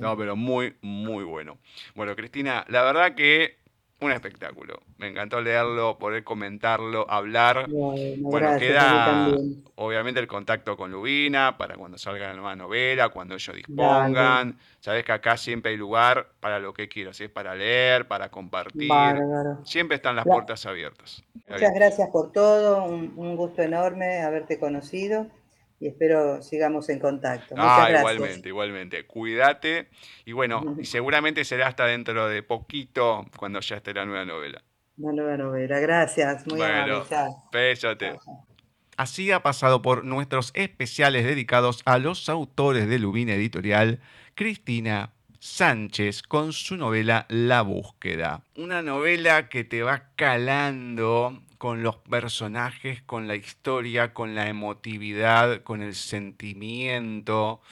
No, pero muy, muy bueno. Bueno, Cristina, la verdad que un espectáculo. Me encantó leerlo, poder comentarlo, hablar. Bueno, queda obviamente el contacto con Lubina para cuando salga la nueva novela, cuando ellos dispongan. Sabes que acá siempre hay lugar para lo que quieras, si es para leer, para compartir. Siempre están las puertas abiertas.
Muchas gracias por todo, un gusto enorme haberte conocido y espero sigamos en contacto.
ah, igualmente, igualmente. Cuídate y bueno, seguramente será hasta dentro de poquito cuando ya esté la nueva novela.
La nueva novela, gracias, muy bueno,
amable. Así ha pasado por nuestros especiales dedicados a los autores de Lubina Editorial, Cristina Sánchez con su novela La búsqueda. Una novela que te va calando con los personajes, con la historia, con la emotividad, con el sentimiento,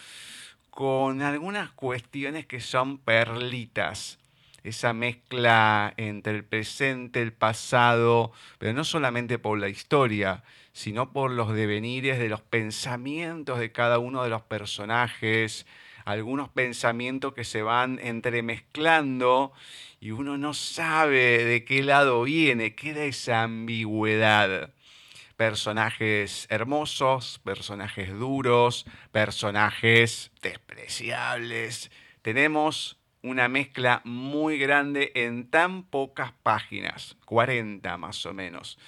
con algunas cuestiones que son perlitas. Esa mezcla entre el presente, el pasado, pero no solamente por la historia, sino por los devenires de los pensamientos de cada uno de los personajes, algunos pensamientos que se van entremezclando y uno no sabe de qué lado viene, queda esa ambigüedad. Personajes hermosos, personajes duros, personajes despreciables. Tenemos una mezcla muy grande en tan pocas páginas, 40 más o menos.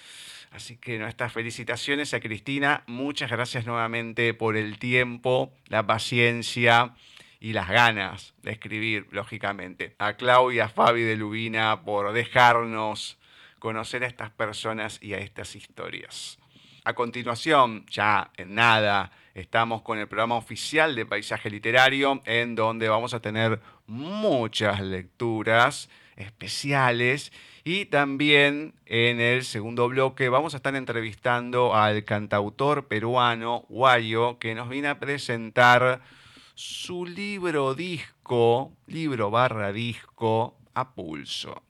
Así que nuestras felicitaciones a Cristina, muchas gracias nuevamente por el tiempo, la paciencia y las ganas de escribir, lógicamente. A Claudia Fabi de Lubina por dejarnos conocer a estas personas y a estas historias. A continuación, ya en nada, estamos con el programa oficial de Paisaje Literario, en donde vamos a tener muchas lecturas especiales y también en el segundo bloque vamos a estar entrevistando al cantautor peruano Guayo que nos viene a presentar su libro disco, libro barra disco a pulso.